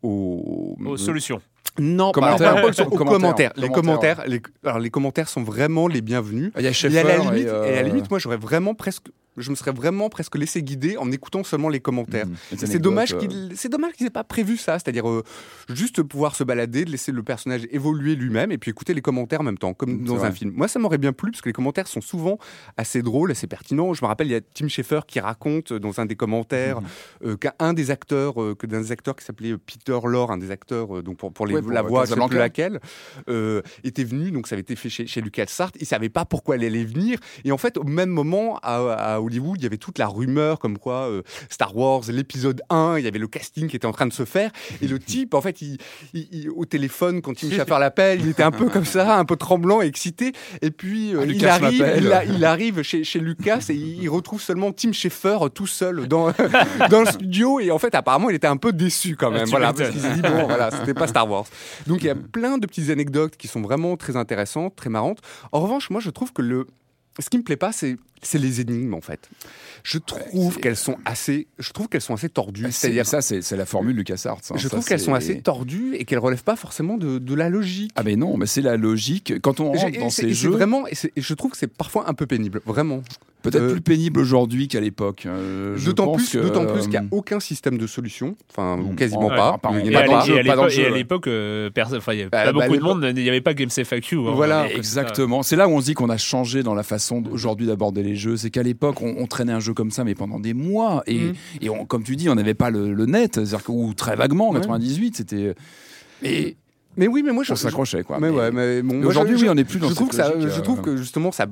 D: aux,
A: Aux solutions.
D: non, pas-
C: Commentaires.
D: alors, pas aux- commentaires.
C: commentaires.
D: Les
C: Commentaires,
D: commentaires, les, alors les commentaires sont vraiment les bienvenus.
C: Il y a
D: Et
C: Schaeffer
D: à la limite,
C: et, euh,
D: et à la limite, moi j'aurais vraiment presque, je me serais vraiment presque laissé guider en écoutant seulement les commentaires.
C: mhm. Les
D: C'est dommage
C: euh,
D: qu'il c'est dommage qu'ils aient pas prévu ça, c'est-à-dire euh, juste pouvoir se balader, de laisser le personnage évoluer lui-même et puis écouter les commentaires en même temps, comme
C: C'est
D: dans
C: vrai.
D: un film. Moi, ça m'aurait bien plu parce que les commentaires sont souvent assez drôles, assez pertinents. Je me rappelle, il y a Tim Schafer qui raconte euh, dans un des commentaires
C: Mhm.
D: euh, qu'un des acteurs, euh, que d'un des acteurs qui s'appelait Peter Lorre, un des acteurs euh, donc pour, pour les,
C: Ouais, pour,
D: la
C: euh,
D: voix, je sais plus laquelle, euh, était venu. Donc ça avait été fait chez, chez Lucas Sartre. Il savait pas pourquoi elle allait venir. Et en fait, au même moment, à, à Hollywood, il y avait toute la rumeur comme quoi euh, Star Wars, l'épisode 1, il y avait le casting qui était en train de se faire. Et le <laughs> type, en fait, il, il- il- au téléphone, quand Tim Schafer l'appelle, il était un peu comme ça, un peu tremblant, excité. Et puis, euh,
C: Ah,
D: il, arrive, il, a- il arrive chez, chez Lucas et il, il retrouve seulement Tim Schafer tout seul dans, <laughs> dans le studio. Et en fait, apparemment, il était un peu déçu quand même.
A: tu
D: Voilà, parce qu'il s'est dit, bon, voilà, c'était pas Star Wars. Donc, il y a <laughs> plein de petites anecdotes qui sont vraiment très intéressantes, très marrantes. En revanche, moi, je trouve que le. Ce qui me plaît pas, c'est c'est les énigmes en fait. Je trouve qu'elles sont assez, je trouve qu'elles sont assez tordues.
C: C'est
D: C'est-à-dire,
C: ça, c'est la formule LucasArts. hein.
D: je
C: Ça,
D: trouve qu'elles sont assez tordues et qu'elles relèvent pas forcément de, de la logique.
C: Ah mais non, mais c'est la logique. Quand on rentre dans ces jeux,
D: vraiment, et je trouve que c'est parfois un peu pénible, vraiment.
C: Peut-être
D: euh,
C: plus pénible aujourd'hui qu'à l'époque. Euh,
D: D'autant plus,
C: que,
D: d'autant plus qu'il n'y a
C: euh,
D: aucun système de solution, enfin ou
C: Mm.
D: quasiment
C: Ouais,
D: pas. Il y
A: Et
D: en
A: à
D: a
C: pas
A: et à l'époque- euh, enfin, il y avait
D: Bah,
A: pas
D: bah,
A: beaucoup de monde, il n'y avait pas Games FAQ. hein.
D: Voilà.
C: Exactement. C'est là où on se dit qu'on a changé dans la façon aujourd'hui d'aborder les jeux. C'est qu'à l'époque, on, on traînait un jeu comme ça, mais pendant des mois. Et, et on- comme tu dis, on n'avait pas le, le net, c'est-à-dire que- ou très vaguement, en
D: Ouais.
C: 98, c'était. Et
D: Mais oui, mais moi je
C: on s'accrochait, quoi.
D: Mais
C: Mais-
D: ouais, mais bon,
C: mais
D: moi,
C: aujourd'hui,
D: je-
C: oui, on n'est plus dans
D: je trouve que ça, je trouve que justement ça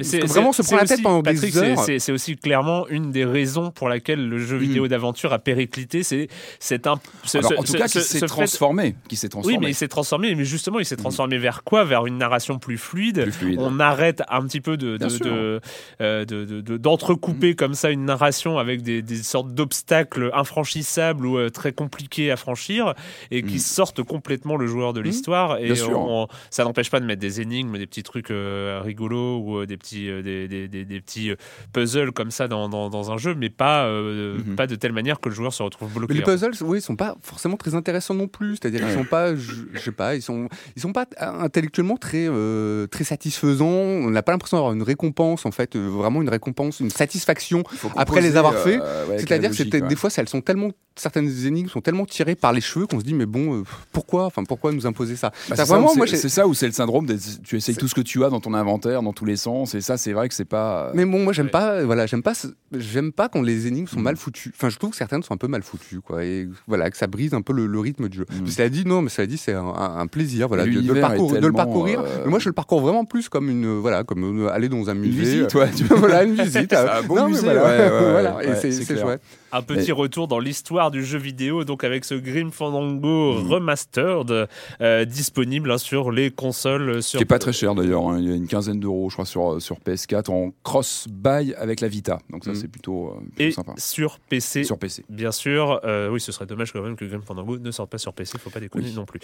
A: c'est
D: vraiment se prend
A: c'est
D: la tête
A: aussi-
D: pendant des
A: Patrick,
D: heures.
A: c'est- aussi clairement une des raisons pour laquelle le jeu vidéo d'aventure a périclité. C'est c'est un. ce-
C: Alors,
A: ce-
C: en tout
A: ce-
C: cas,
A: ce-
C: qui s'est transformé. Qui s'est
A: Oui,
C: transformé.
A: mais il s'est transformé. Mais justement, il s'est transformé vers quoi? Vers une narration plus fluide.
C: Plus fluide.
A: On arrête un petit peu de.
C: Mm.
A: euh, de- de- de- d'entrecouper comme ça une narration avec des, des sortes d'obstacles infranchissables ou euh, très compliqués à franchir et qui
C: Mm.
A: sortent complètement le joueur de l'histoire. Et
C: Bien sûr.
A: on- ça n'empêche pas de mettre des énigmes, des petits trucs euh, rigolos ou euh, des petits, euh, des, des- des- des petits euh, puzzles comme ça dans, dans- dans un jeu, mais pas, euh,
C: Mhm.
A: pas de telle manière que le joueur se retrouve bloqué.
D: Mais les puzzles, oui, ils sont pas forcément très intéressants non plus. C'est-à-dire qu'ils
C: Ouais.
D: sont pas, je, je sais pas, ils sont, ils sont pas intellectuellement très, euh, très satisfaisants. On n'a pas l'impression d'avoir une récompense en fait, euh, vraiment une récompense, une satisfaction. Après les avoir
C: euh,
D: fait,
C: ouais,
D: C'est-à-dire que
C: ouais.
D: des fois, ça, elles sont tellement, certaines énigmes sont tellement tirées par les cheveux qu'on se dit mais bon, euh, pourquoi, enfin pourquoi nous imposer ça?
C: Bah, c'est ça ça où c'est le syndrome des, tu essayes tout ce que tu as dans ton inventaire dans tous les sens et ça c'est vrai que c'est pas
D: Mais bon, moi j'aime
A: Ouais.
D: pas, voilà, j'aime pas, j'aime pas quand les énigmes sont mal foutues. Enfin, je trouve que certaines sont un peu mal foutues, quoi, et voilà, que ça brise un peu le, le rythme du jeu.
C: Mm.
D: Cela dit, non, mais cela dit, c'est un, plaisir, voilà, de, de le parcourir, de le parcourir.
C: euh,
D: Mais moi, je le parcours vraiment plus comme une, euh, voilà, comme euh, aller dans un
C: une
D: musée.
C: visite ouais, <laughs> tu-
D: voilà, une visite. <laughs>
C: Un beau
D: Non,
C: musée,
D: voilà,
C: ouais, <laughs>
D: voilà, et c'est chouette.
A: Un petit retour dans l'histoire du jeu vidéo, donc avec ce Grim Fandango
C: Mhm.
A: remastered euh, disponible hein, sur les consoles.
C: Ce
A: Sur...
C: qui est pas très cher d'ailleurs, hein. il y a une quinzaine d'euros je crois sur, sur PS4 en cross-buy avec la Vita, donc ça
D: Mm.
C: c'est plutôt, euh, plutôt
A: Et
C: sympa.
A: sur PC.
C: Sur PC.
A: Bien sûr, Euh, oui, ce serait dommage quand même que Grim Fandango ne sorte pas sur PC, faut pas déconner
C: Oui.
A: non plus.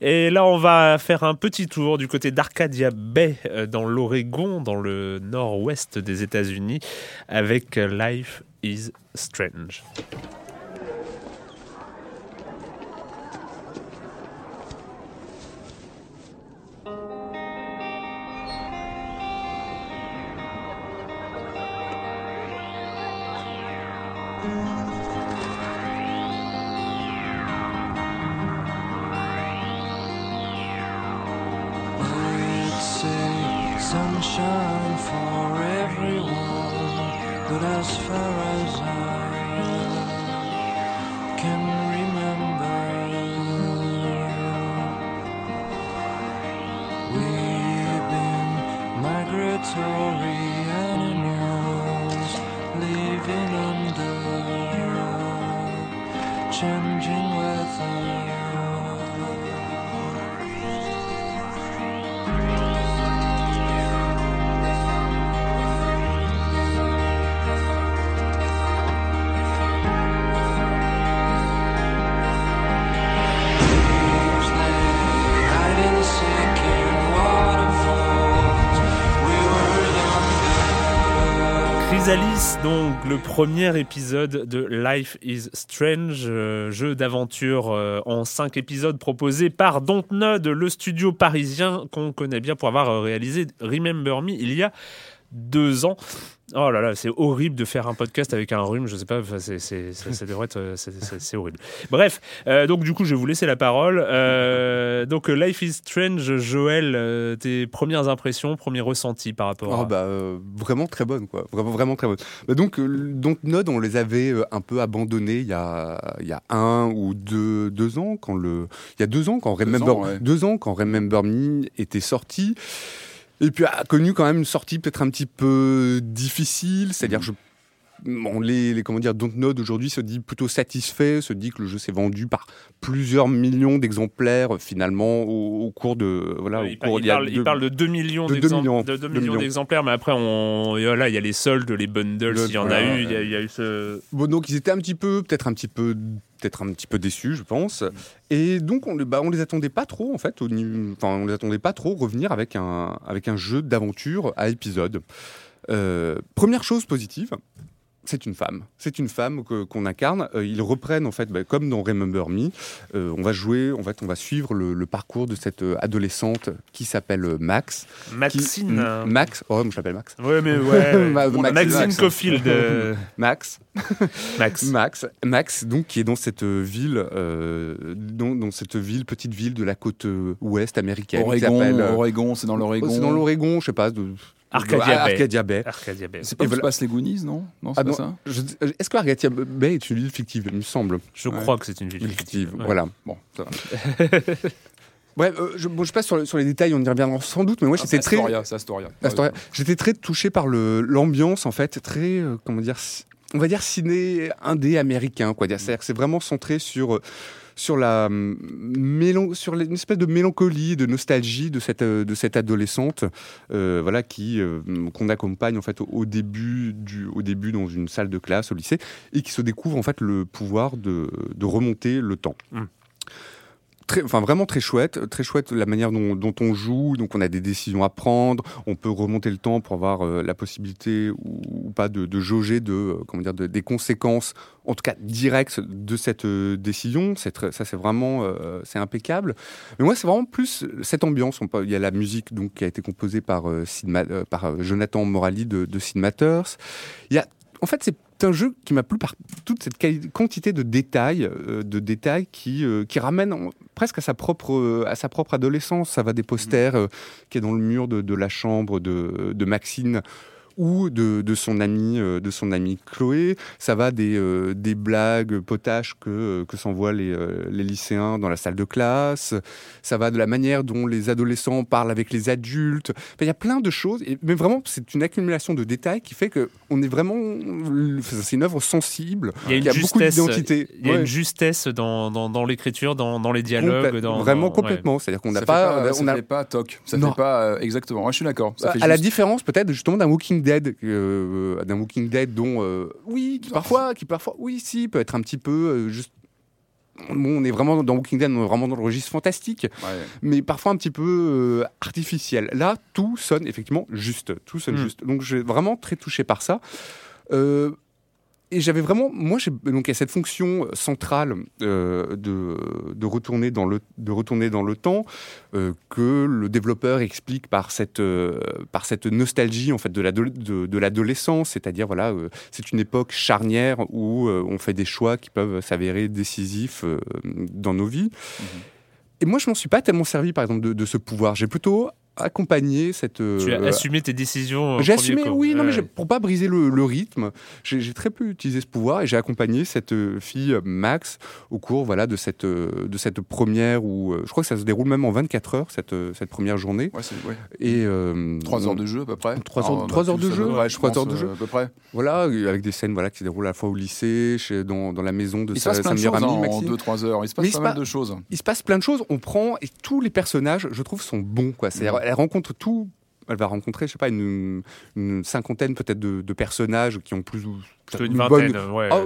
A: Et là, on va faire un petit tour du côté d'Arcadia Bay, euh, dans l'Oregon, dans le nord-ouest des États-Unis, avec euh, Life is Strange. donc le premier épisode de Life is Strange, euh, jeu d'aventure euh, en 5 épisodes proposé par Dontnod, le studio parisien qu'on connaît bien pour avoir euh, réalisé Remember Me il y a deux ans. Oh là là, c'est horrible de faire un podcast avec un rhume, je sais pas, c'est, c'est- ça, ça devrait être, euh, c'est, horrible. Bref, euh, donc du coup, je vais vous laisser la parole. Euh, donc, Life is Strange, Joël, euh, tes premières impressions, premiers ressentis par rapport
D: Ah
A: à...
D: bah, euh, vraiment très bonne, quoi. Vraiment, vraiment très bonne. Bah donc, donc, Node, on les avait un peu abandonnés il y a, il y a un ou deux, deux ans, quand le, il y a deux ans, quand Remember,
C: ans, ouais.
D: deux ans, quand Remember Me était sorti. Et puis a connu quand même une sortie peut-être un petit peu difficile, c'est-à-dire je Bon, les, les- comment dire, Dontnod aujourd'hui se dit plutôt satisfait, se dit que le jeu s'est vendu par plusieurs millions d'exemplaires euh, finalement au, au cours de voilà
A: il,
D: au
A: par-
D: cours
A: il parle, il
D: deux-
A: parle de 2 millions
D: de
A: d'exemplaires, mais après, on, voilà, il y a les soldes, les bundles,
D: Le-
A: s'il y en a eu, il y a, il y a eu ce...
D: Bon, donc ils étaient un petit peu, peut-être un petit peu, peut-être un petit peu déçus, je pense. Et donc on, les- bah, les attendait pas trop en fait, au enfin on les attendait pas trop revenir avec un avec un jeu d'aventure à épisode. Euh, première chose positive. C'est une femme. C'est une femme que- qu'on incarne. Euh, ils reprennent en fait, bah, comme dans Remember Me, euh, on va jouer, en fait, on va suivre le, le parcours de cette euh, adolescente qui s'appelle Max. Qui-
A: Maxine. euh,
D: Max. Oh, je l'appelle Max.
A: Ouais, mais ouais. <laughs>
D: Ma-
A: Maxine <laughs>
D: Max- Max.
A: Caulfield. euh,
D: Max.
A: Max.
D: Max, Max, donc qui est dans cette ville, euh, dans, dans cette ville, petite ville de la côte ouest américaine. qui
C: Oregon,
D: s'appelle, euh,
C: Oregon, c'est dans l'Oregon.
D: c'est dans l'Oregon, je sais pas. De,
A: Arcadia Bay.
D: Arcadia Bay.
A: Arcadia Bay.
C: C'est pas où se
D: voilà.
C: passent les Goonies, non? Non, c'est
D: Ah
C: pas
D: non,
C: ça
D: je- Est-ce que Arcadia Bay est une ville fictive? Il me semble.
A: Je
C: Ouais.
A: crois que c'est une ville
D: Fictive,
A: fictive. Ouais.
D: voilà.
C: Bon, ça va. <laughs>
D: Bref, euh, je, bon, je passe sur, le- sur les détails, on y reviendra sans doute, mais moi
C: Ah,
D: j'étais
C: c'est
D: très,
C: Astoria, c'est Astoria.
D: Astoria. J'étais très touché par le- l'ambiance, en fait, très, euh, comment dire, on va dire ciné indé américain, quoi. C'est-à-dire que c'est vraiment centré sur, euh, sur, la, hum, sur une espèce de mélancolie, de nostalgie de cette, euh, adolescente, euh, voilà, qui, euh, qu'on accompagne, en fait, au, début dans une salle de classe au lycée, et qui se découvre, en fait, le pouvoir de, remonter le temps.
A: Mm.
D: Très, enfin vraiment très chouette, très chouette la manière dont, on joue. Donc on a des décisions à prendre, on peut remonter le temps pour avoir euh, la possibilité ou, pas de, jauger de euh, comment dire de- des conséquences, en tout cas directes de cette euh, décision. Ça c'est vraiment c'est impeccable. Mais moi c'est vraiment plus cette ambiance. Il y a la musique donc qui a été composée par Jonathan Morali de, de. Il y a en fait, c'est un jeu qui m'a plu par toute cette quantité de détails, euh, de détails qui, euh, qui ramènent en- presque à sa propre, euh, à sa propre adolescence. Ça va des posters euh, qui est dans le mur de, de la chambre de, de Maxine ou de, de son ami euh, de son amie Chloé. Ça va des, euh, des blagues potaches que, euh, que s'envoient les, euh, les lycéens dans la salle de classe. Ça va de la manière dont les adolescents parlent avec les adultes. Enfin, Il y a plein de choses, et- mais vraiment, c'est une accumulation de détails qui fait que on est vraiment. C'est une œuvre sensible.
A: Il y a une
D: qui a beaucoup
A: justesse,
D: d'identité.
A: il y a
D: Ouais.
A: une justesse dans, dans, dans l'écriture, dans, dans les dialogues. Dans,
D: vraiment
A: dans- ouais.
D: complètement. C'est-à-dire qu'on n'a pas. on
C: ça
D: a-
C: fait pas toc. Ça
D: Non.
C: fait pas euh, exactement. Ouais, je suis d'accord. Fait
D: à la différence peut-être justement d'un Walking Dead, euh, d'un Walking Dead dont euh, oui, qui parfois, qui parfois, oui, si, peut être un petit peu euh, juste. Bon, on est vraiment dans Walking Dead, on est vraiment dans le registre fantastique,
C: Ouais.
D: mais parfois un petit peu euh, artificiel. Là, tout sonne effectivement juste, tout sonne
A: Mm.
D: juste. Donc, je suis vraiment très touché par ça. Euh, et j'avais vraiment, moi, donc il y a cette fonction centrale euh, de, de retourner dans le de retourner dans le temps euh, que le développeur explique par cette euh, par cette nostalgie en fait de l'ado- de, de l'adolescence, c'est-à-dire voilà, euh, c'est une époque charnière où euh, on fait des choix qui peuvent s'avérer décisifs euh, dans nos vies. Et moi, je m'en suis pas tellement servi, par exemple, de, de ce pouvoir. J'ai plutôt accompagné cette.
A: Tu as
D: euh,
A: assumé tes décisions.
D: j'ai assumé,
A: coup.
D: oui, non, mais pour pas briser le, le rythme, j'ai très peu utilisé ce pouvoir et j'ai accompagné cette euh, fille euh, Max au cours voilà de cette de cette première où je crois que ça se déroule même en 24 heures cette cette première journée
C: Ouais, c'est ouais.
D: et euh,
C: 3 heures de jeu à peu près.
D: Trois heures-
C: Alors,
D: trois
C: bah,
D: heures de
C: plus,
D: jeu,
C: ouais, je
D: trois
C: pense,
D: heures de jeu.
C: à peu près.
D: voilà avec des scènes voilà qui se déroulent à la fois au lycée, chez, dans, dans la maison de
C: Il se
D: sa,
C: de choses
D: amie
C: en
D: Maxime.
C: 2-3 heures. Il se
D: Mais
C: passe
D: il
C: pas
D: se
C: mal de choses.
D: il se passe plein de choses. On prend et tous les personnages, je trouve, sont bons. Quoi. C'est-à-dire,
C: Mhm.
D: Elle rencontre tout. Elle va rencontrer, je sais pas, une, une cinquantaine peut-être de, de personnages qui ont plus ou
A: une
D: bonne-
A: vingtaine. Ouais.
D: Ah,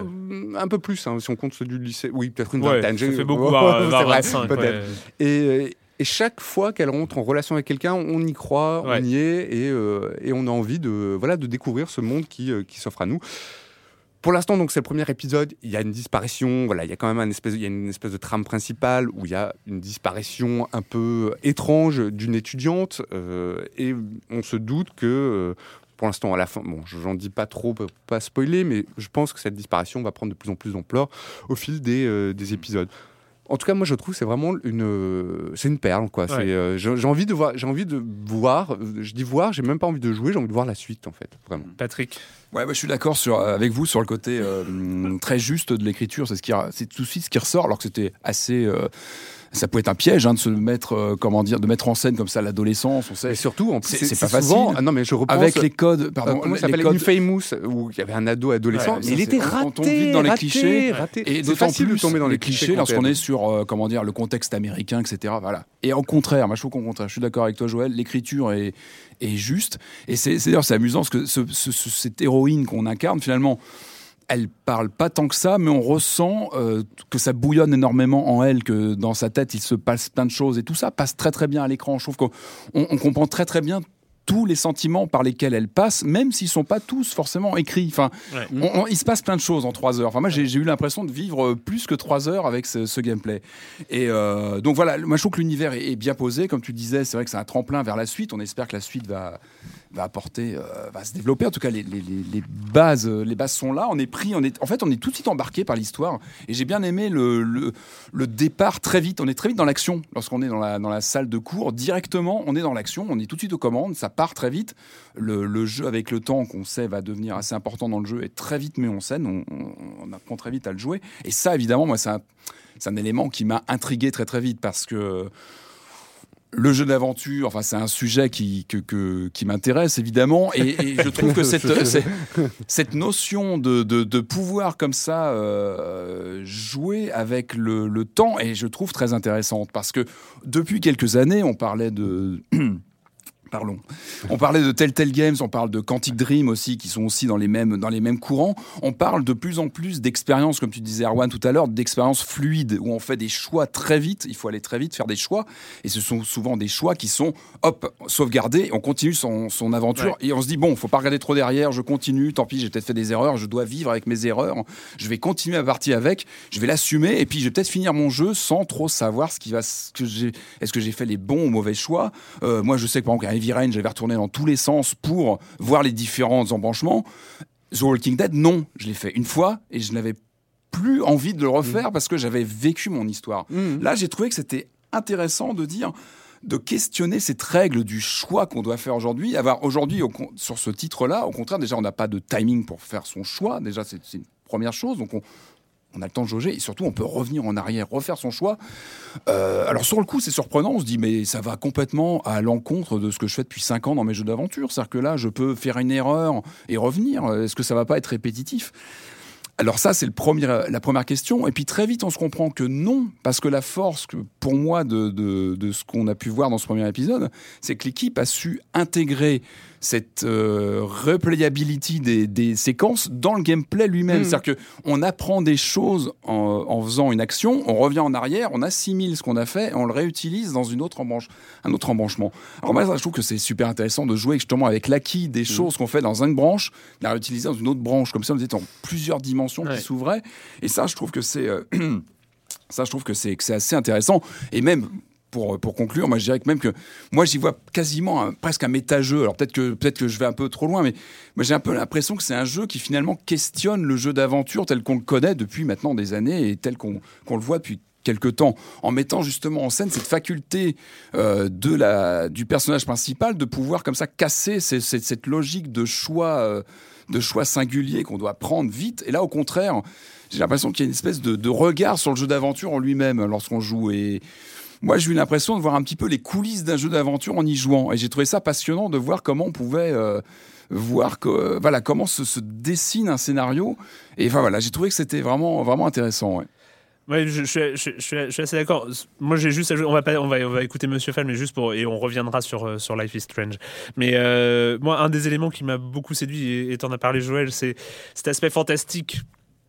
D: un peu plus, hein, si on compte ceux du lycée. Oui, peut-être une
A: Ouais,
D: vingtaine.
A: ça fait beaucoup, <laughs>
D: Ouais,
A: voir,
D: c'est
A: voir
D: vrai,
A: 25.
D: peut-être.
A: ouais.
D: Et, et chaque fois qu'elle rentre en relation avec quelqu'un, on y croit, on y est, et, euh, et on a envie de, voilà, de découvrir ce monde qui, euh, qui s'offre à nous. Pour l'instant, donc c'est le premier épisode. Il y a une disparition. Voilà, il y a quand même un espèce, il y a une espèce de trame principale où il y a une disparition un peu étrange d'une étudiante, euh, et on se doute que. euh, pour l'instant, à la fin, bon, j'en dis pas trop pas spoiler, mais je pense que cette disparition va prendre de plus en plus d'ampleur au fil des, euh, des épisodes. En tout cas, moi, je trouve que c'est vraiment une, euh, c'est une perle, quoi.
A: Ouais.
D: euh, j'ai envie de voir, j'ai envie de voir. euh, Je dis voir, j'ai même pas envie de jouer, j'ai envie de voir la suite, en fait, vraiment.
A: Patrick.
C: Ouais, bah, je suis d'accord avec vous sur le côté euh, très juste de l'écriture. C'est ce qui, c'est tout de suite ce qui ressort, alors que c'était assez. euh, ça pouvait être un piège hein, de se mettre, euh, comment dire, de mettre en scène comme ça l'adolescent. On sait.
D: Et surtout, en plus,
C: C'est- pas
D: souvent-
C: facile.
D: Ah non, mais je repense.
C: Avec les codes,
D: euh,
C: pardon,
D: comment
C: les
D: ça s'appelle
C: codes-
D: Infamous, où il y avait un ado adolescent,
A: Ouais,
D: mais
C: ça,
D: il était raté,
C: on tombe vite dans les
D: raté,
C: clichés.
D: raté.
C: Et d'autant plus
D: de tomber dans les,
C: les clichés lorsqu'on est sur euh, comment dire le contexte américain, etc. Voilà. Et au contraire, moi je trouve qu'au contraire, je suis d'accord avec toi, Joël. L'écriture est, est juste. Et c'est d'ailleurs c'est amusant parce que ce- ce- ce- cette héroïne qu'on incarne finalement. Elle parle pas tant que ça, mais on ressent euh, que ça bouillonne énormément en elle, que dans sa tête il se passe plein de choses et tout ça passe très très bien à l'écran. Je trouve qu'on on- comprend très très bien tous les sentiments par lesquels elle passe, même s'ils sont pas tous forcément écrits. Enfin,
A: Ouais.
C: on- on- il se passe plein de choses en trois heures. Enfin, moi, j'ai eu l'impression de vivre euh, plus que trois heures avec ce, ce gameplay. Et euh, donc voilà, moi, je trouve que l'univers est, est bien posé. Comme tu disais, c'est vrai que c'est un tremplin vers la suite. On espère que la suite va va apporter, euh, va se développer. En tout cas, les, les- bases, euh, les bases sont là. On est pris, on est, en fait, on est tout de suite embarqué par l'histoire. Et j'ai bien aimé le, le, départ très vite. On est très vite dans l'action lorsqu'on est dans la, dans la salle de cours. Directement, on est dans l'action. On est tout de suite aux commandes. Ça part très vite. Le, le jeu, avec le temps, qu'on sait va devenir assez important dans le jeu, est très vite mis en scène. On, apprend très vite à le jouer. Et ça, évidemment, moi, c'est un, un élément qui m'a intrigué très très vite parce que le jeu d'aventure, enfin, c'est un sujet qui, que, que- qui m'intéresse évidemment, et, et je trouve que cette, <laughs> cette notion de, de, de pouvoir comme ça euh, jouer avec le, le temps, et je trouve très intéressante. Parce que depuis quelques années, on parlait de <clears throat> Parlons. On parlait de Telltale Games, on parle de Quantic Dream aussi, qui sont aussi dans les mêmes, dans les mêmes courants. On parle de plus en plus d'expériences, comme tu disais Erwan tout à l'heure, d'expériences fluides, où on fait des choix très vite, il faut aller très vite, faire des choix, et ce sont souvent des choix qui sont, hop, sauvegardés, on continue son, son aventure, et on se dit, bon, faut pas regarder trop derrière, je continue, tant pis, j'ai peut-être fait des erreurs, je dois vivre avec mes erreurs, je vais continuer à partir avec, je vais l'assumer, et puis je vais peut-être finir mon jeu sans trop savoir ce qui va, ce que j'ai, est-ce que j'ai fait les bons ou mauvais choix. Euh, moi, je sais que par exemple, Heavy Rain, j'avais retourné dans tous les sens pour voir les différents embranchements. The Walking Dead, non, je l'ai fait une fois et je n'avais plus envie de le refaire parce que j'avais vécu mon histoire. Là, j'ai trouvé que c'était intéressant de dire de questionner cette règle du choix qu'on doit faire aujourd'hui. Avoir aujourd'hui au sur ce titre-là, au contraire, déjà on n'a pas de timing pour faire son choix. Déjà, c'est une première chose. Donc on, on a le temps de jauger et surtout on peut revenir en arrière, refaire son choix. Euh, alors sur le coup, c'est surprenant. On se dit mais ça va complètement à l'encontre de ce que je fais depuis 5 ans dans mes jeux d'aventure. C'est-à-dire que là, je peux faire une erreur et revenir. Est-ce que ça va pas être répétitif? Alors ça, c'est la première question. Et puis très vite, on se comprend que non, parce que la force, pour moi, de, de ce qu'on a pu voir dans ce premier épisode, c'est que l'équipe a su intégrer cette euh, replayability des, des séquences dans le gameplay lui-même.
D: Mhm.
C: C'est-à-dire qu'on apprend des choses en, en faisant une action, on revient en arrière, on assimile ce qu'on a fait et on le réutilise dans une autre embranche, un autre embranchement. Alors moi, ça, je trouve que c'est super intéressant de jouer justement avec l'acquis des choses qu'on fait dans une branche, de la réutiliser dans une autre branche. Comme ça, on était en plusieurs dimensions
A: Ouais.
C: qui s'ouvraient. Et ça, je trouve que c'est... euh, <clears throat> ça, je trouve que c'est assez intéressant. Et même pour, pour conclure, moi je dirais que même que moi j'y vois quasiment un- presque un méta-jeu. Alors peut-être que peut-être que je vais un peu trop loin, mais moi j'ai un peu l'impression que c'est un jeu qui finalement questionne le jeu d'aventure tel qu'on le connaît depuis maintenant des années et tel qu'on le voit depuis quelque temps en mettant justement en scène cette faculté euh, de la, du personnage principal de pouvoir comme ça casser cette, logique de choix, euh, de choix singuliers qu'on doit prendre vite. Et là, au contraire, j'ai l'impression qu'il y a une espèce de, de regard sur le jeu d'aventure en lui-même lorsqu'on joue. Et moi, j'ai eu l'impression de voir un petit peu les coulisses d'un jeu d'aventure en y jouant. Et j'ai trouvé ça passionnant de voir comment on pouvait euh, voir que, euh, voilà, comment se, dessine un scénario. Et voilà, j'ai trouvé que c'était vraiment, vraiment intéressant. ouais.
A: Je, suis- assez d'accord. Moi, j'ai juste, on va pas, on va, on va écouter Monsieur Fall, mais juste pour et on reviendra sur euh, sur Life is Strange. Mais moi, un des éléments qui m'a beaucoup séduit et t'en as parlé, Joël, c'est cet aspect fantastique.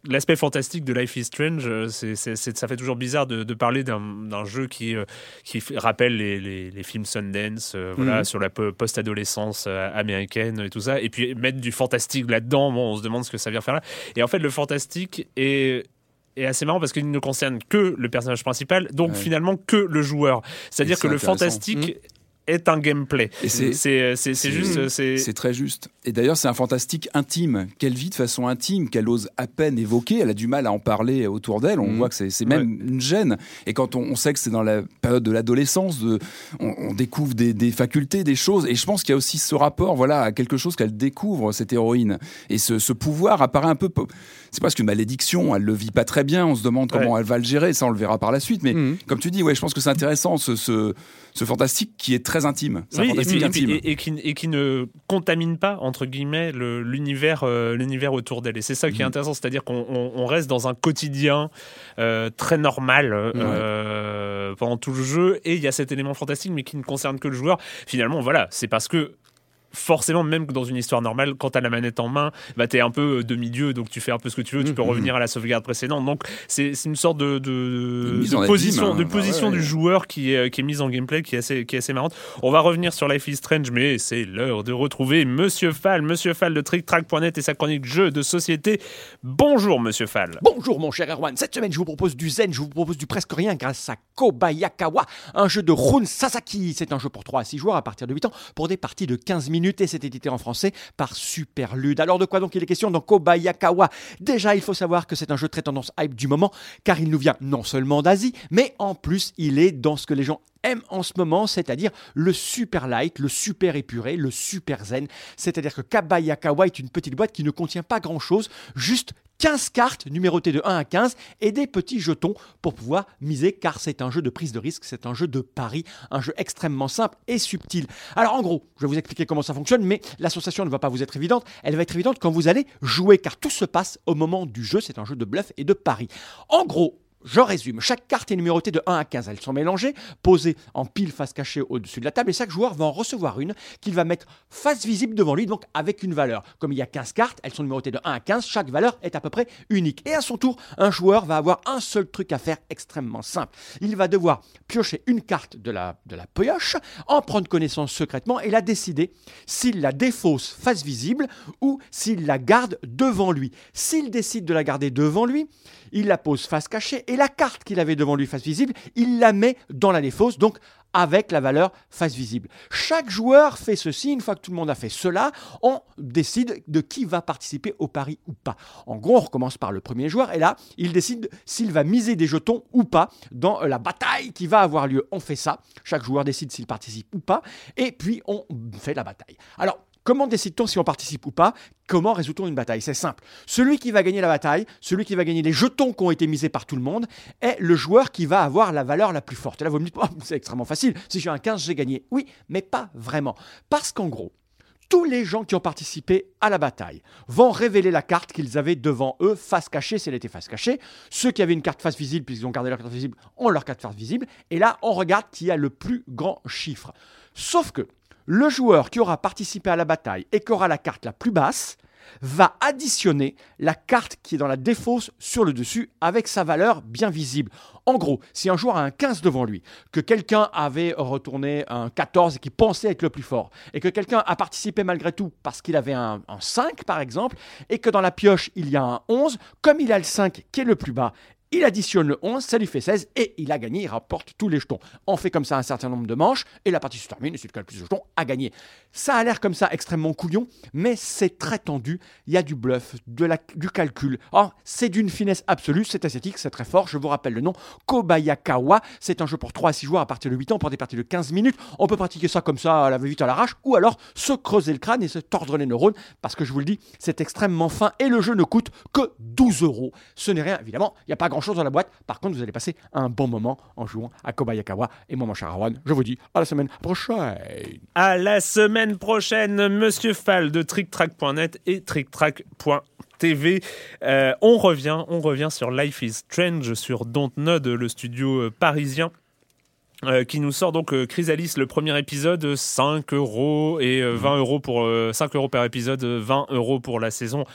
A: L'aspect fantastique de Life is Strange, euh, c'est, c'est- c'est- ça fait toujours bizarre de, de parler d'un, d'un jeu qui, euh, qui rappelle les, les, les films Sundance, euh, voilà,
C: Mhm.
A: sur la po- post-adolescence américaine et tout ça, et puis mettre du fantastique là-dedans, bon, on se demande ce que ça vient faire là. Et en fait, le fantastique est, assez marrant parce qu'il ne concerne que le personnage principal, donc
C: Ouais.
A: finalement que le joueur. C'est-à-dire que le fantastique est un gameplay.
C: Et c'est-
A: C'est juste.
C: Très juste. Et d'ailleurs, c'est un fantastique intime, qu'elle vit de façon intime, qu'elle ose à peine évoquer. Elle a du mal à en parler autour d'elle. On
D: Mhm.
C: voit que c'est même une gêne. Et quand on, on sait que c'est dans la période de l'adolescence, on, on découvre des, des facultés, des choses. Et je pense qu'il y a aussi ce rapport voilà, à quelque chose qu'elle découvre, cette héroïne. Et ce, ce pouvoir apparaît un peu. C'est presque une malédiction. Elle le vit pas très bien. On se demande comment elle va le gérer. Ça, on le verra par la suite. Mais
D: Mhm.
C: comme tu dis, ouais, je pense que c'est intéressant, ce, ce, ce fantastique qui est très intime. C'est un
A: Oui,
C: fantastique
A: et
C: intime.
A: et- et qui, et qui ne contamine pas entre guillemets l'univers euh, l'univers autour d'elle et c'est ça qui est
C: Mhm.
A: intéressant c'est-à-dire qu'on on- on reste dans un quotidien euh, très normal euh, pendant tout le jeu et il y a cet élément fantastique mais qui ne concerne que le joueur finalement voilà c'est parce que forcément, même dans une histoire normale, quand tu as la manette en main, bah, tu es un peu euh, demi-dieu, donc tu fais un peu ce que tu veux, tu peux
C: Mhm.
A: revenir à la sauvegarde précédente. Donc, c'est c'est une sorte de, de, position,
C: abîme,
A: de
C: hein.
A: position
C: Ah ouais.
A: du joueur qui est, qui est mise en gameplay, qui est, assez, qui est assez marrante. On va revenir sur Life is Strange, mais c'est l'heure de retrouver Monsieur Fall, Monsieur Fall de TrickTrack.net et sa chronique jeux de société. Bonjour, Monsieur Fall.
F: Bonjour mon cher Erwan, cette semaine je vous propose du zen, je vous propose du presque rien grâce à Kobayakawa, un jeu de Rune Sasaki. C'est un jeu pour 3 à 6 joueurs à partir de 8 ans pour des parties de 15 minutes et c'est édité en français par Superlude. Alors de quoi donc il est question dans Kobayakawa? Déjà il faut savoir que c'est un jeu très tendance hype du moment car il nous vient non seulement d'Asie mais en plus il est dans ce que les gens aiment en ce moment, c'est-à-dire le super light, le super épuré, le super zen. C'est-à-dire que Kabayakawa est une petite boîte qui ne contient pas grand-chose, juste 15 cartes numérotées de 1 à 15 et des petits jetons pour pouvoir miser car c'est un jeu de prise de risque, c'est un jeu de pari, un jeu extrêmement simple et subtil. Alors en gros, je vais vous expliquer comment ça fonctionne, mais l'association ne va pas vous être évidente, elle va être évidente quand vous allez jouer car tout se passe au moment du jeu, c'est un jeu de bluff et de pari. En gros, je résume, chaque carte est numérotée de 1 à 15. Elles sont mélangées, posées en pile face cachée au-dessus de la table, et chaque joueur va en recevoir une qu'il va mettre face visible devant lui, donc avec une valeur. Comme il y a 15 cartes, elles sont numérotées de 1 à 15, chaque valeur est à peu près unique. Et à son tour, un joueur va avoir un seul truc à faire extrêmement simple. Il va devoir piocher une carte de la, pioche, en prendre connaissance secrètement et la décider s'il la défausse face visible ou s'il la garde devant lui. S'il décide de la garder devant lui, il la pose face cachée la carte qu'il avait devant lui face visible, il la met dans la défausse, donc avec la valeur face visible. Chaque joueur fait ceci, une fois que tout le monde a fait cela, on décide de qui va participer au pari ou pas. En gros, on recommence par le premier joueur et là, il décide s'il va miser des jetons ou pas dans la bataille qui va avoir lieu. On fait ça, chaque joueur décide s'il participe ou pas et puis on fait la bataille. Alors, Comment décide-t-on si on participe ou pas? Comment résout-on une bataille? C'est simple. Celui qui va gagner la bataille, celui qui va gagner les jetons qui ont été misés par tout le monde, est le joueur qui va avoir la valeur la plus forte. Et là, vous me dites, Oh, c'est extrêmement facile. Si j'ai un 15, j'ai gagné. Oui, mais pas vraiment. Parce qu'en gros, tous les gens qui ont participé à la bataille vont révéler la carte qu'ils avaient devant eux, face cachée, si elle était face cachée. Ceux qui avaient une carte face visible, puisqu'ils ont gardé leur carte visible, ont leur carte face visible. Et là, on regarde qui a le plus grand chiffre. Sauf que le joueur qui aura participé à la bataille et qui aura la carte la plus basse va additionner la carte qui est dans la défausse sur le dessus avec sa valeur bien visible. En gros, si un joueur a un 15 devant lui, que quelqu'un avait retourné un 14 et qui pensait être le plus fort, et que quelqu'un a participé malgré tout parce qu'il avait un, un 5 par exemple, et que dans la pioche il y a un 11, comme il a le 5 qui est le plus bas, il additionne le 11, ça lui fait 16 et il a gagné, il rapporte tous les jetons. On fait comme ça un certain nombre de manches et la partie se termine et celui qui a le plus de jetons a gagné. Ça a l'air comme ça extrêmement couillon, mais c'est très tendu. Il y a du bluff, du calcul. Oh, c'est d'une finesse absolue, c'est asiatique, c'est très fort. Je vous rappelle le nom Kobayakawa. C'est un jeu pour 3 à 6 joueurs à partir de 8 ans pour des parties de 15 minutes. On peut pratiquer ça comme ça à la vite à l'arrache ou alors se creuser le crâne et se tordre les neurones parce que je vous le dis, c'est extrêmement fin et le jeu ne coûte que 12 euros. Ce n'est rien, évidemment, il n'y a pas grand chose dans la boîte. Par contre, vous allez passer un bon moment en jouant à Kobayakawa. Et moi, mon cher Arwan, je vous dis à la semaine prochaine.
A: À la semaine prochaine, Monsieur Fall de TrickTrack.net et TrickTrack.tv. Euh, on revient, on revient sur Life is Strange sur Dontnod, le studio euh, parisien. euh, qui nous sort donc euh, Chrysalis le premier épisode 5 euros et euh, 20 euros pour euh, 5 euros par épisode 20 euros pour la saison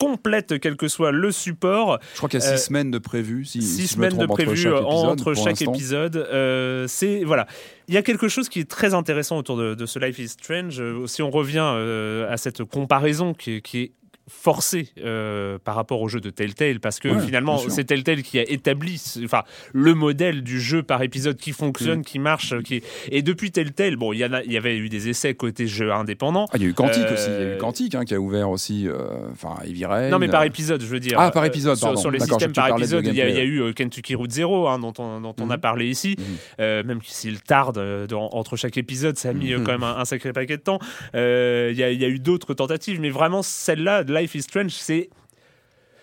A: complète quel que soit le support
C: Je crois qu'il y a six
A: Euh,
C: semaines de prévues. Si,
A: six
C: si
A: semaines de prévues
C: entre chaque épisode.
A: Euh, c'est voilà, il y a quelque chose qui est très intéressant autour de, de ce Life is Strange. Euh, Si on revient euh, à cette comparaison qui est forcée euh, par rapport au jeu de Telltale, parce que
C: Ouais,
A: finalement c'est Telltale qui a établi, enfin le modèle du jeu par épisode qui
C: Mm.
A: fonctionne, qui marche, qui et depuis Telltale, bon, il y en a, il y avait eu des essais côté jeu indépendant.
C: Ah, il y a eu Quantique
A: Euh,
C: aussi. Il y a eu Quantique hein, qui a ouvert aussi. euh, Enfin, Rain.
A: Non, mais par
C: euh,
A: épisode, je veux dire.
C: Ah, par
A: Euh,
C: épisode,
A: sur, sur les systèmes par épisode, il y, a- y eu euh, Kentucky Route Zero, hein, dont on, dont on a
C: Mhm.
A: parlé ici. Euh, même s'il tarde euh, dans- entre chaque épisode, ça a mis euh,
C: Mhm.
A: quand même un, un sacré paquet de temps. Euh, Il y, y a eu d'autres tentatives, mais vraiment, celle-là, de Life is Strange, c'est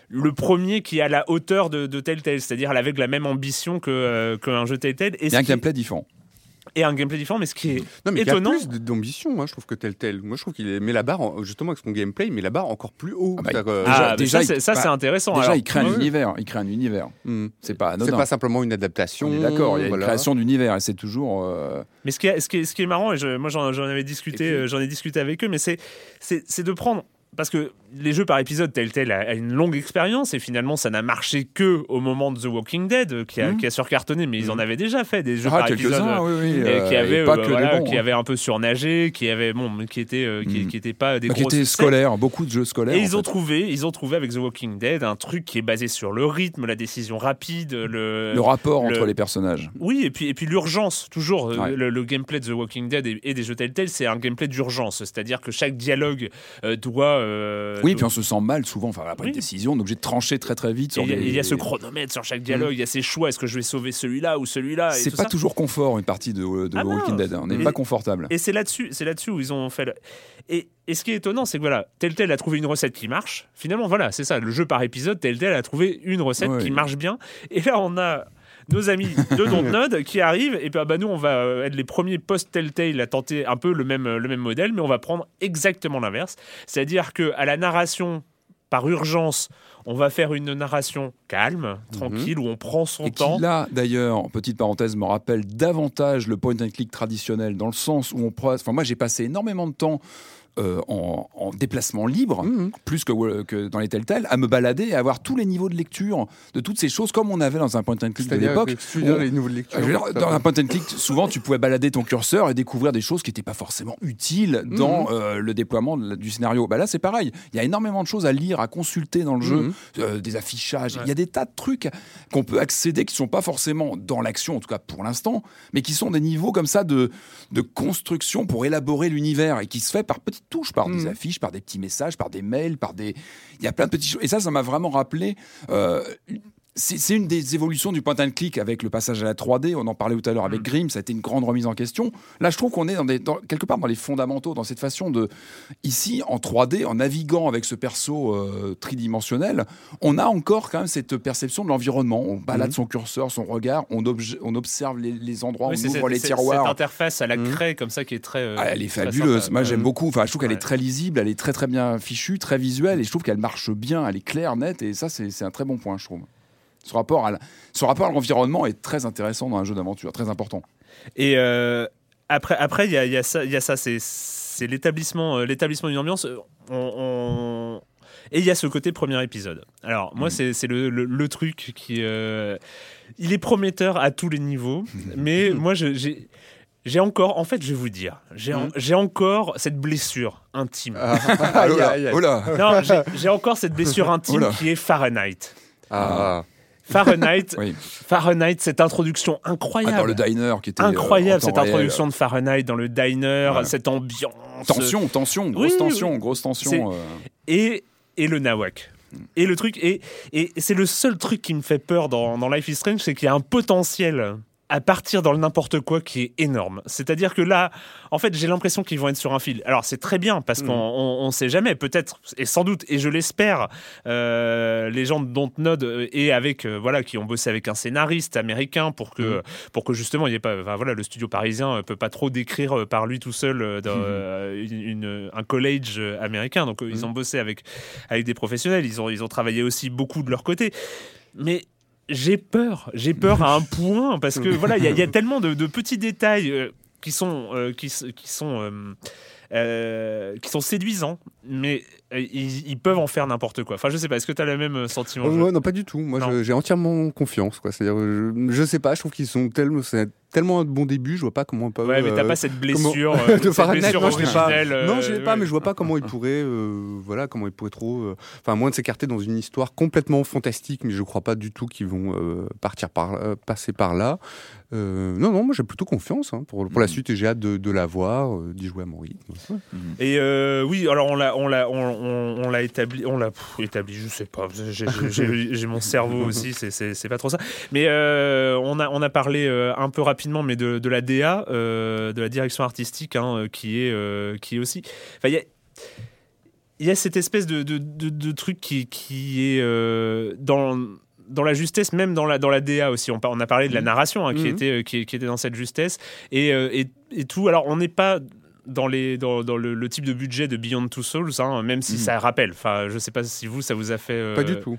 A: le premier qui est à la hauteur de, de Telltale, c'est-à-dire avec la même ambition que, euh, qu'un jeu Telltale. Et,
C: Il y
A: ce
C: a un gameplay différent.
A: et un gameplay différent, mais ce qui est
D: Non, mais
A: étonnant.
D: il y a plus d'ambition, moi, je trouve que tel tel. Moi, je trouve qu'il met la barre, en- justement, avec son gameplay, il met la barre encore plus haut.
C: Ah bah,
D: euh,
A: Ah,
C: Déjà-
A: ça, c'est-
C: bah,
A: intéressant.
C: Déjà,
A: Alors,
C: il crée un
A: ouais.
C: univers. Il crée un univers.
D: hmm.
C: C'est pas
D: C'est
C: anodin.
D: pas simplement une adaptation.
C: D'accord. Il y a une création d'univers et c'est toujours. euh,
A: Mais ce qui est, ce qui est, ce qui est marrant, et je- moi j'en avais discuté,
D: puis-
A: euh, j'en ai discuté avec eux, mais c'est c'est c'est de prendre parce que les jeux par épisode, Telltale a, a une longue expérience et finalement ça n'a marché que au moment de The Walking Dead euh, qui a,
C: Mhm.
A: qui a surcartonné, mais ils en avaient déjà fait des jeux
C: Ah,
A: par épisode.
C: quelques-uns, oui, oui.
A: euh, qui avaient euh, voilà, qui
C: hein.
A: avaient un peu surnagé, qui avaient bon, qui étaient euh, qui,
C: Mhm.
A: qui étaient pas des
C: Bah, qui étaient scolaires, beaucoup de jeux scolaires.
A: Et ils ont trouvé, ils ont trouvé avec The Walking Dead un truc qui est basé sur le rythme, la décision rapide, le,
C: le rapport
A: le-
C: entre les personnages.
A: oui, et puis, et puis l'urgence, toujours. euh,
C: Ouais.
A: Le, le gameplay de The Walking Dead et, et des jeux Telltale, c'est un gameplay d'urgence. C'est-à-dire que chaque dialogue doit. Euh,
C: Oui, puis on se sent mal souvent. Enfin, après
A: Oui.
C: une décision, on est obligé de trancher très très vite. Sur
A: Il y, a-
C: des-
A: il y a ce chronomètre sur chaque dialogue, il y a ces choix. Est-ce que je vais sauver celui-là ou celui-là
C: C'est pas
A: ça.
C: toujours confort une partie de, de
A: Ah.
C: Walking Dead. On n'est pas confortable.
A: Et c'est là-dessus, c'est là-dessus où ils ont fait. le- Et, et ce qui est étonnant, c'est que voilà, Telltale a trouvé une recette qui marche. Finalement, voilà, c'est ça. Le jeu par épisode, Telltale a trouvé une recette
C: Ouais.
A: qui marche bien. Et là, on a nos amis de <laughs> Dontnod qui arrivent. Et puis, ah bah, nous, on va euh, être les premiers post-Telltale à tenter un peu le même, le même modèle, mais on va prendre exactement l'inverse. C'est-à-dire que à la narration par urgence, on va faire une narration calme, tranquille, où on prend son
C: Et
A: temps.
C: qui là, d'ailleurs, petite parenthèse, me rappelle davantage le point and click traditionnel, dans le sens où on... Enfin, moi, j'ai passé énormément de temps euh, en, en déplacement libre,
D: Mhm.
C: plus que, que dans les Telltale, à me balader et à avoir tous les niveaux de lecture de toutes ces choses, comme on avait dans un point and click de l'époque.
D: les niveaux de lecture.
C: Dire, dans un point and click, souvent, tu pouvais balader ton curseur et découvrir des choses qui n'étaient pas forcément utiles dans
D: Mhm.
C: euh, le déploiement de du scénario. Bah là, c'est pareil. Il y a énormément de choses à lire, à consulter dans le jeu,
D: Mhm.
C: euh, des affichages.
A: Ouais.
C: Il y a des tas de trucs qu'on peut accéder qui sont pas forcément dans l'action, en tout cas pour l'instant, mais qui sont des niveaux comme ça de, de construction pour élaborer l'univers et qui se fait par petites touches, par des
D: Mhm.
C: affiches, par des petits messages, par des mails, par des. Il y a plein de petites choses. Et ça, ça m'a vraiment rappelé. euh, c'est une des évolutions du point and click avec le passage à la 3D. On en parlait tout à l'heure avec Grimm, ça a été une grande remise en question. Là, je trouve qu'on est dans des, dans- quelque part dans les fondamentaux, dans cette façon de. Ici, en 3D, en naviguant avec ce perso euh, tridimensionnel, on a encore quand même cette perception de l'environnement. On balade
D: Mhm.
C: son curseur, son regard, on, obje- on observe les, les endroits,
A: Oui,
C: on ouvre les tiroirs.
A: Cette interface à la
D: Mhm.
A: craie comme ça qui est très. euh,
C: Ah, elle est
A: très
C: fabuleuse.
A: sympa.
C: Moi, j'aime
A: Euh,
C: beaucoup. Enfin, je trouve qu'elle est très lisible, elle est très très bien fichue, très visuelle, et je trouve qu'elle marche bien. Elle est claire, nette, et ça, c'est un très bon point, je trouve. Ce rapport à ce rapport à l'environnement est très intéressant dans un jeu d'aventure, très important.
A: Et euh, après, après, il y a, il y a ça, il y a ça, c'est, c'est l'établissement, euh, l'établissement d'une ambiance. euh, on- on- Et il y a ce côté premier épisode. Alors moi,
C: Mhm.
A: c'est, c'est le, le- le truc qui, euh, il est prometteur à tous les niveaux, <laughs> mais moi, je- j'ai, j'ai encore, en fait, je vais vous dire, j'ai, en- j'ai encore cette blessure intime.
D: Ah, <laughs>
C: Oh là, oh là.
A: Non, j'ai, j'ai encore cette blessure <laughs> intime
C: Oula.
A: qui est Fahrenheit.
D: Ah,
A: Fahrenheit, <laughs>
C: Oui.
A: Fahrenheit, cette introduction
C: Ah,
A: incroyable.
C: dans le diner qui était. euh,
A: incroyable
C: temps
A: cette
C: réel.
A: introduction de Fahrenheit dans le diner,
C: Ouais.
A: cette ambiance.
C: Tension, tension, grosse
A: Oui,
C: tension,
A: oui.
C: grosse tension. euh.
A: et, et le nawak. Et le truc, et, et c'est le seul truc qui me fait peur dans, dans Life is Strange, c'est qu'il y a un potentiel à partir dans le n'importe quoi qui est énorme. C'est-à-dire que là, en fait, j'ai l'impression qu'ils vont être sur un fil. Alors c'est très bien parce qu'on on, on sait jamais, peut-être et sans doute, et je l'espère, euh, les gens de Dontnod et avec euh, voilà qui ont bossé avec un scénariste américain pour que pour que justement il y ait pas, enfin, voilà, le studio parisien euh, peut pas trop décrire par lui tout seul dans, une- une- un college euh, américain. Donc ils ont bossé avec avec des professionnels. Ils ont ils ont travaillé aussi beaucoup de leur côté, mais j'ai peur, j'ai peur à un <laughs> point parce que voilà, il y, a- il y a tellement de, de petits détails euh, qui sont euh, qui, qui sont euh, euh, qui sont séduisants, mais ils, ils peuvent en faire n'importe quoi. Enfin, je sais pas. Est-ce que tu as le même euh, sentiment
D: ouais, non, pas du tout. Moi, j'ai entièrement confiance. Quoi. C'est-à-dire, je, je sais pas, je trouve qu'ils sont tellement, tellement un bon début, je vois pas comment on peut.
A: Ouais, mais t'as
D: euh,
A: pas cette
D: comment-
A: blessure, <laughs> euh,
D: de
A: cette
D: Fahrenheit,
A: blessure
D: non, je l'ai pas.
A: euh,
D: Non, je l'ai pas,
A: ouais.
D: mais je vois pas comment ils pourraient, euh, voilà, comment ils pourraient trop, enfin, moins de s'écarter dans une histoire complètement fantastique, mais je crois pas du tout qu'ils vont partir par, passer par là. Euh, non, non, moi j'ai plutôt confiance hein, pour, pour la
C: Mhm.
D: suite et j'ai hâte de, de la voir, euh, d'y jouer à mon rythme. Ouais.
A: Et euh, oui, alors on l'a, on l'a, on, on- on l'a établi, on l'a établi, je sais pas. J'ai, mon cerveau <laughs> aussi, c'est, pas trop ça. Mais on a, on a parlé un peu rapidement, mais de, de la DA, de la direction artistique, hein, qui est, qui est aussi. Enfin, il y a. Il y a cette espèce de, de, de- de truc qui, qui est euh, dans, dans la justesse, même dans la, dans la DA aussi. On, a parlé de la narration hein, qui,
D: Mhm.
A: était, euh, qui, qui était dans cette justesse et, euh, et, et tout. Alors, on n'est pas dans, les, dans, dans le, le type de budget de Beyond Two Souls, hein, même si
C: Mhm.
A: ça rappelle. Enfin, je sais pas si vous, ça vous a fait. euh,
D: Pas du tout.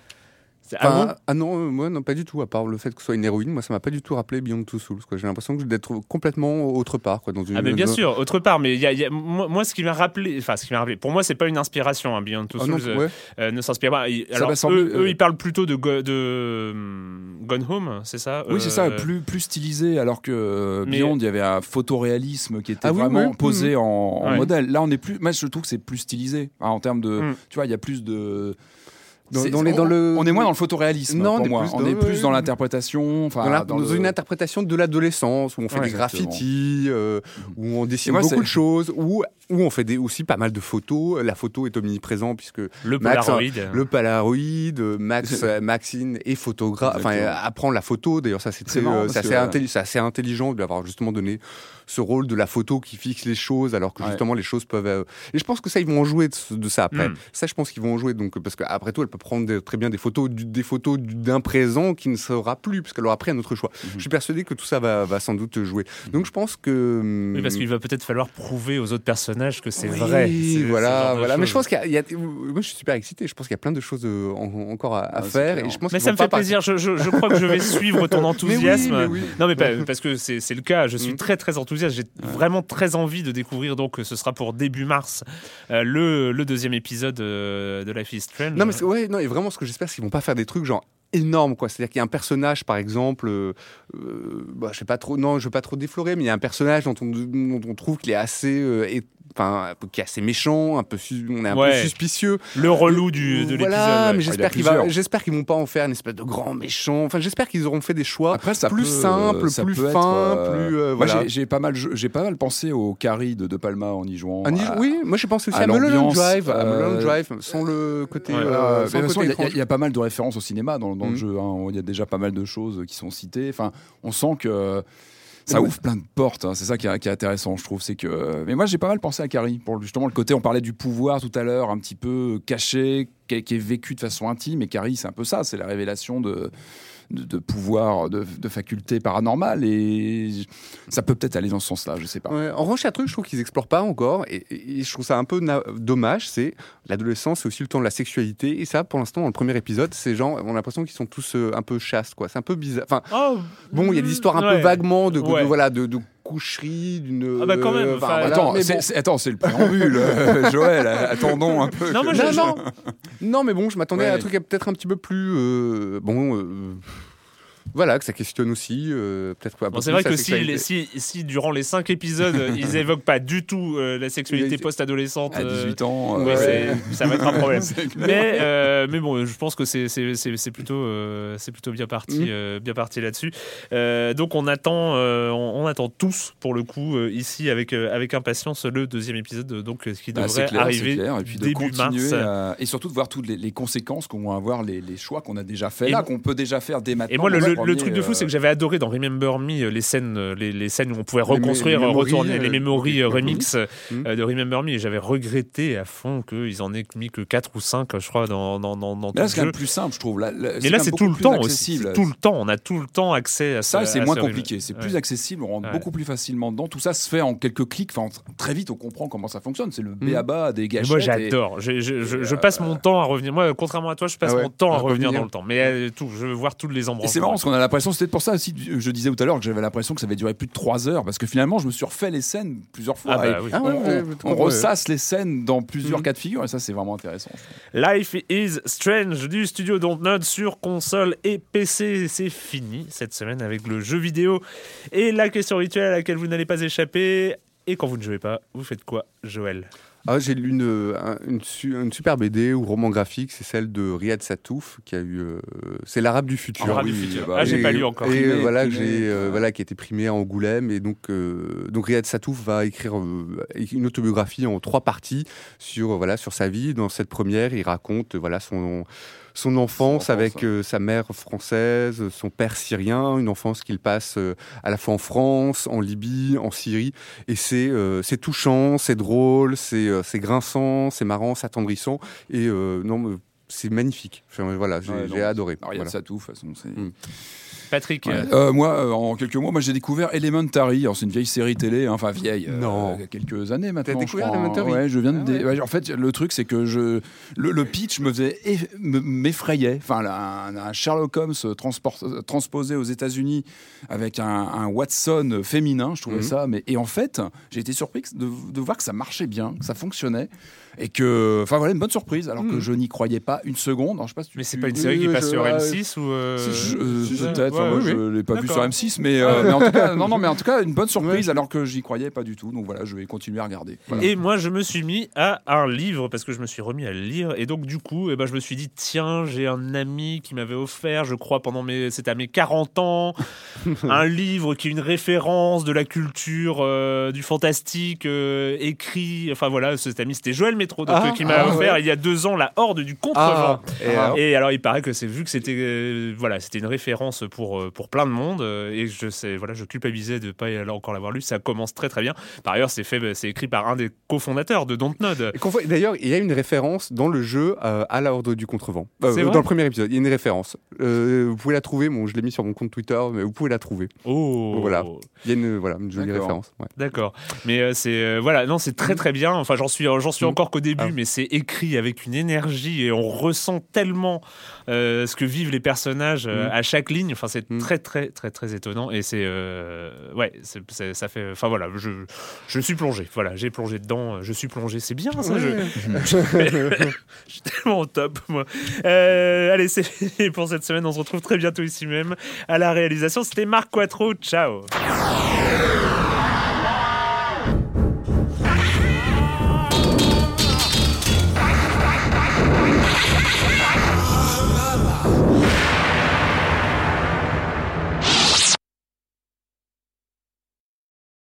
A: Ah bon
D: ah non, euh, moi non, pas du tout. À part le fait que ce soit une héroïne, moi ça m'a pas du tout rappelé Beyond Two Souls. J'ai l'impression que d'être complètement autre part, quoi, dans une.
A: Ah mais bien sûr, autre part, mais il y a, il y a- moi, moi, ce qui m'a rappelé, enfin ce qui m'a rappelé, pour moi c'est pas une inspiration, hein, Beyond Two
D: Ah
A: Souls
D: non,
A: euh,
D: ouais.
A: euh, ne s'inspire pas. Alors eux, eux,
C: euh,
A: ils parlent plutôt de, Go- de hum, Gone Home, c'est ça?
C: Oui, c'est ça,
A: Euh,
C: plus, plus stylisé, alors que euh,
A: mais-
C: Beyond, il y avait un photoréalisme qui était
D: Ah
C: vraiment
D: oui,
C: posé en, en
A: Ouais.
C: modèle. Là, on est plus. Moi, je trouve que c'est plus stylisé. hein, en termes de.
A: Mm.
C: Tu vois, il y a plus de.
D: Dans-
C: c'est-
D: dans les- dans
C: on,
D: le-
C: on est moins dans le photoréalisme
D: Non, on
C: pour
D: est
C: moi.
D: plus
C: on
D: dans-
C: est plus
D: ouais.
C: dans l'interprétation.
D: Dans, la-
C: dans
D: dans
C: le-
D: une interprétation de l'adolescence où on fait
A: Ouais,
D: des graffitis, euh, où on dessine
C: moi,
D: beaucoup de choses, où, où on fait des, aussi pas mal de photos. La photo est omniprésente puisque
A: le
D: Max,
A: Polaroid.
D: le Polaroid, euh, Max, <laughs> euh, Maxine est photographe, enfin apprend la photo. D'ailleurs, ça c'est euh, assez, intelli- intelligent de lui avoir justement donné ce rôle de la photo qui fixe les choses, alors que
C: Ouais.
D: justement les choses peuvent. euh, Et je pense que ça, ils vont en jouer de, ça après.
A: Mm.
D: Ça, je pense qu'ils vont en jouer. Donc, parce qu'après tout, elle peut prendre des- très bien des photos, du- des photos du- d'un présent qui ne sera plus, parce qu'elle aura pris un autre choix.
C: Mhm.
D: Je suis persuadé que tout ça va, va sans doute jouer. Donc, je pense que.
A: Oui, parce qu'il va peut-être falloir prouver aux autres personnages que c'est
D: oui,
A: vrai.
D: Voilà, voilà. Mais je pense qu'il y a, il y a- Moi, je suis super excité. Je pense qu'il y a plein de choses euh, en- encore à, à
C: Ouais, c'est
D: faire.
C: clair.
D: Et je pense
A: Mais ça me fait plaisir. Je, je- je crois que je vais <laughs> suivre ton enthousiasme.
D: Mais oui, mais oui.
A: Non, mais pas- <laughs> parce que c'est c'est le cas. Je suis
D: Mm.
A: très très enthousiaste. J'ai vraiment très envie de découvrir. Donc, ce sera pour début mars euh, le, le deuxième épisode euh, de Life is Strange.
D: Non, mais c'est- ouais, non, et vraiment, ce que j'espère, c'est qu'ils vont pas faire des trucs genre énormes, quoi. C'est-à-dire qu'il y a un personnage, par exemple, euh, bah, je sais pas trop, non, je veux pas trop déflorer, mais il y a un personnage dont on, dont on trouve qu'il est assez, euh, enfin, qui est assez méchant, un peu, on est un
A: Ouais.
D: peu suspicieux.
A: le relou du, de l'épisode.
D: Voilà,
A: ouais.
D: mais
C: il y en a
D: j'espère qu'ils va-
C: plusieurs.
D: j'espère qu'ils vont pas en faire une espèce de grand méchant. Enfin, j'espère qu'ils auront fait des choix
C: Après, ça
D: plus
C: peut,
D: simples, plus fins,
C: euh,
D: plus, euh, voilà.
C: j'ai- pas mal, j'ai pas mal pensé au Carrie de De Palma en y jouant. À-
D: oui, moi j'ai pensé aussi
C: à
D: à, Mulholland
C: l'ambiance,
D: Drive, à Mulholland
C: euh,
D: Drive, sans le côté.
A: Ouais,
C: il y, a- y pas mal de références au cinéma dans, dans le
D: Mhm.
C: jeu. hein. Il y a déjà pas mal de choses qui sont citées. Enfin, on sent que ça ouvre plein de portes. hein. C'est ça qui est, qui est intéressant, je trouve. C'est que. Mais moi, j'ai pas mal pensé à Carrie pour justement le côté. On parlait du pouvoir tout à l'heure, un petit peu caché, qui est, qui est vécu de façon intime. Et Carrie, c'est un peu ça. C'est la révélation de. De, de pouvoir, de, de facultés paranormales, et ça peut peut-être aller dans ce sens-là, je sais pas.
D: Ouais, en revanche, il y a un truc, je trouve qu'ils explorent pas encore, et, je trouve ça un peu dommage. C'est l'adolescence, c'est aussi le temps de la sexualité, et ça, pour l'instant, dans le premier épisode, ces gens, on a l'impression qu'ils sont tous euh, un peu chastes, quoi. C'est un peu bizarre. Enfin,
A: Oh,
D: bon, il y a des histoires un
A: ouais.
D: peu vaguement de, de-
A: Ouais.
D: voilà, de, de coucherie, d'une.
A: Ah bah quand même,
D: euh,
A: enfin,
D: voilà,
C: attends,
D: mais
C: c'est,
D: bon.
C: c'est- attends, c'est le préambule, euh, <laughs> Joël. Attendons un peu.
A: Non,
C: que-
A: moi, je-
D: Non, non, non, mais bon, je m'attendais à un truc peut-être un petit peu plus. euh, bon. Voilà, que ça questionne aussi. euh, peut-être
A: Bon, c'est vrai que si, les- si, si durant les cinq épisodes, euh, ils <laughs> évoquent pas du tout euh, la sexualité post-adolescente,
C: À
A: euh,
C: 18 ans. euh,
A: c'est- ça va être un problème. <laughs> Mais, mais bon, je pense que c'est c'est- c'est- c'est plutôt, c'est plutôt bien parti, euh, bien parti là-dessus. Donc on attend, on, on attend tous pour le coup ici avec avec impatience le deuxième épisode, donc qui
C: Ah,
A: devrait
C: clair,
A: arriver
C: clair. Et puis de
A: début mars.
C: à- et surtout de voir toutes les, les conséquences qu'on va avoir, les, les choix qu'on a déjà fait là, qu'on peut déjà faire dès maintenant.
A: Et moi, le,
C: dans
A: le- le truc de fou,
C: euh,
A: c'est que j'avais adoré dans Remember Me euh, les scènes, euh, les, les scènes où on pouvait reconstruire,
D: les
A: retourner les memories
D: oui.
A: remix euh, de Remember Me. Et j'avais regretté à fond qu'ils en aient mis que 4 ou 5, je crois, dans, dans, dans, dans tout
C: Là,
A: le
C: c'est
A: jeu.
C: plus simple, je trouve. Là, là,
A: Mais là, c'est tout le temps aussi. tout le temps. On a tout le temps accès à
C: Ça,
A: ce-
C: c'est moins compliqué. C'est plus accessible. On rentre beaucoup plus facilement dedans. Tout ça se fait en quelques clics. Enfin, en- très vite, on comprend comment ça fonctionne. C'est le béaba des
A: Mais
C: gâchettes.
A: moi, j'adore. Je, passe mon temps à revenir. Moi, contrairement à toi, je passe
D: Ah
A: mon temps à revenir dans le temps. Mais tout, je veux voir tous les embranchements.
C: c'est marrant parce qu'on a l'impression, c'était pour ça aussi, je disais tout à l'heure que j'avais l'impression que ça avait duré plus de 3 heures parce que finalement, je me suis refait les scènes plusieurs fois.
A: Ah bah
C: et
A: oui.
D: Ah
C: on,
D: ouais,
C: on-
D: ouais,
C: on
D: ouais.
C: ressasse les scènes dans plusieurs
D: Mhm.
C: cas de figure et ça, c'est vraiment intéressant.
A: Life is Strange du studio Dontnod sur console et PC. C'est fini cette semaine avec le jeu vidéo et la question rituelle à laquelle vous n'allez pas échapper. Et quand vous ne jouez pas, vous faites quoi, Joël?
D: Ah, j'ai lu une, un- une, su- une super BD ou roman graphique, c'est celle de Riyad Satouf, qui a eu. euh, c'est l'Arabe du futur.
C: L'Arabe du futur, bah
A: Ah, j'ai pas lu encore.
D: Et
C: Primé,
D: voilà, que
C: primé,
D: j'ai, euh,
C: euh,
D: voilà, qui a été primé à Angoulême. Et donc, euh, donc Riyad Satouf va écrire euh, une autobiographie en trois parties sur, euh, voilà, sur sa vie. Dans cette première, il raconte voilà, son, son enfance
C: enfance,
D: avec
C: ouais.
D: euh, sa mère française, son père syrien, une enfance qu'il passe euh, à la fois en France, en Libye, en Syrie. Et c'est euh, c'est touchant, c'est drôle, c'est euh, grinçant, c'est marrant, c'est attendrissant. Et euh, non, c'est magnifique. Enfin, voilà, j'ai
C: Ouais,
D: adoré.
C: Il y a
D: Voilà.
C: de ça tout, de toute façon.
A: Patrick
C: Ouais.
A: euh,
C: Euh, moi, euh, en quelques mots, moi j'ai découvert Elementary. Alors, c'est une vieille série télé, hein, enfin vieille, euh,
D: Non.
C: il y a quelques années maintenant. je
D: découvert. Elementary
C: Ouais, je viens de.
D: Ah
C: dé-
D: ouais.
C: ouais, en fait, le truc, c'est que je le, le pitch me faisait eff- me- m'effrayait. Enfin, là, un, un Sherlock Holmes transport- transposé aux États-Unis avec un, un Watson féminin. Je trouvais
D: Mhm.
C: ça. Mais et en fait, j'ai été surpris de, de voir que ça marchait bien, que ça fonctionnait. Et que, enfin voilà, une bonne surprise, alors que
D: Mhm.
C: je n'y croyais pas une seconde. Alors, je sais pas si tu-
A: Mais c'est pas une série qui passe
D: je-
A: sur
D: ouais.
A: M6 ou. euh,
C: si, je- euh,
A: si,
C: peut-être,
A: ouais,
C: enfin, moi,
A: oui,
C: je l'ai pas vu sur M6, mais, euh, mais en tout cas, non, non, mais en tout cas, une bonne surprise alors que j'y croyais pas du tout. Donc voilà, je vais continuer à regarder. Voilà.
A: Et moi, je me suis mis à un livre parce que je me suis remis à le lire. Et donc, du coup, eh ben, je me suis dit, tiens, j'ai un ami qui m'avait offert, je crois, pendant mes, c'était à mes 40 ans, <laughs> un livre qui est une référence de la culture, euh, du fantastique, euh, écrit. Enfin voilà, cet ami, c'était Joël Métro, donc,
D: Ah,
A: euh, qui m'a
D: ah,
A: offert
D: ouais.
A: il y a deux ans la Horde du Contrevent.
D: Ah, et alors
A: Et alors il paraît que c'est vu que c'était euh, voilà c'était une référence pour euh, pour plein de monde euh, et je sais voilà je culpabilisais de pas y aller encore l'avoir lu ça commence très très bien par ailleurs c'est fait c'est écrit par un des cofondateurs de Dontnod
D: Et qu'on voit- D'ailleurs, il y a une référence dans le jeu euh, à la Horde du Contrevent. Euh, dans le premier épisode, il y a une référence. Euh, vous pouvez la trouver, bon, je l'ai mis sur mon compte Twitter, mais vous pouvez la trouver.
A: oh
D: Voilà. Il y a une, voilà, une jolie référence. ouais.
A: D'accord. Mais euh, c'est euh, voilà, non, c'est très très bien. Enfin, j'en suis j'en suis
D: Mm.
A: encore qu'au début,
D: Ah.
A: mais c'est écrit avec une énergie et on ressent tellement euh, ce que vivent les personnages euh,
D: Mm.
A: à chaque ligne. Enfin, c'est
D: Mm.
A: très très très très étonnant et c'est euh, ouais, c'est- c'est- ça fait. Enfin voilà, je je suis plongé. Voilà, j'ai plongé dedans. Je suis plongé. C'est bien ça. Je, <laughs> je suis tellement au top moi. Euh, allez, c'est fini pour cette semaine. On se retrouve très bientôt ici même à la réalisation. C'était Marc Quattro. Ciao.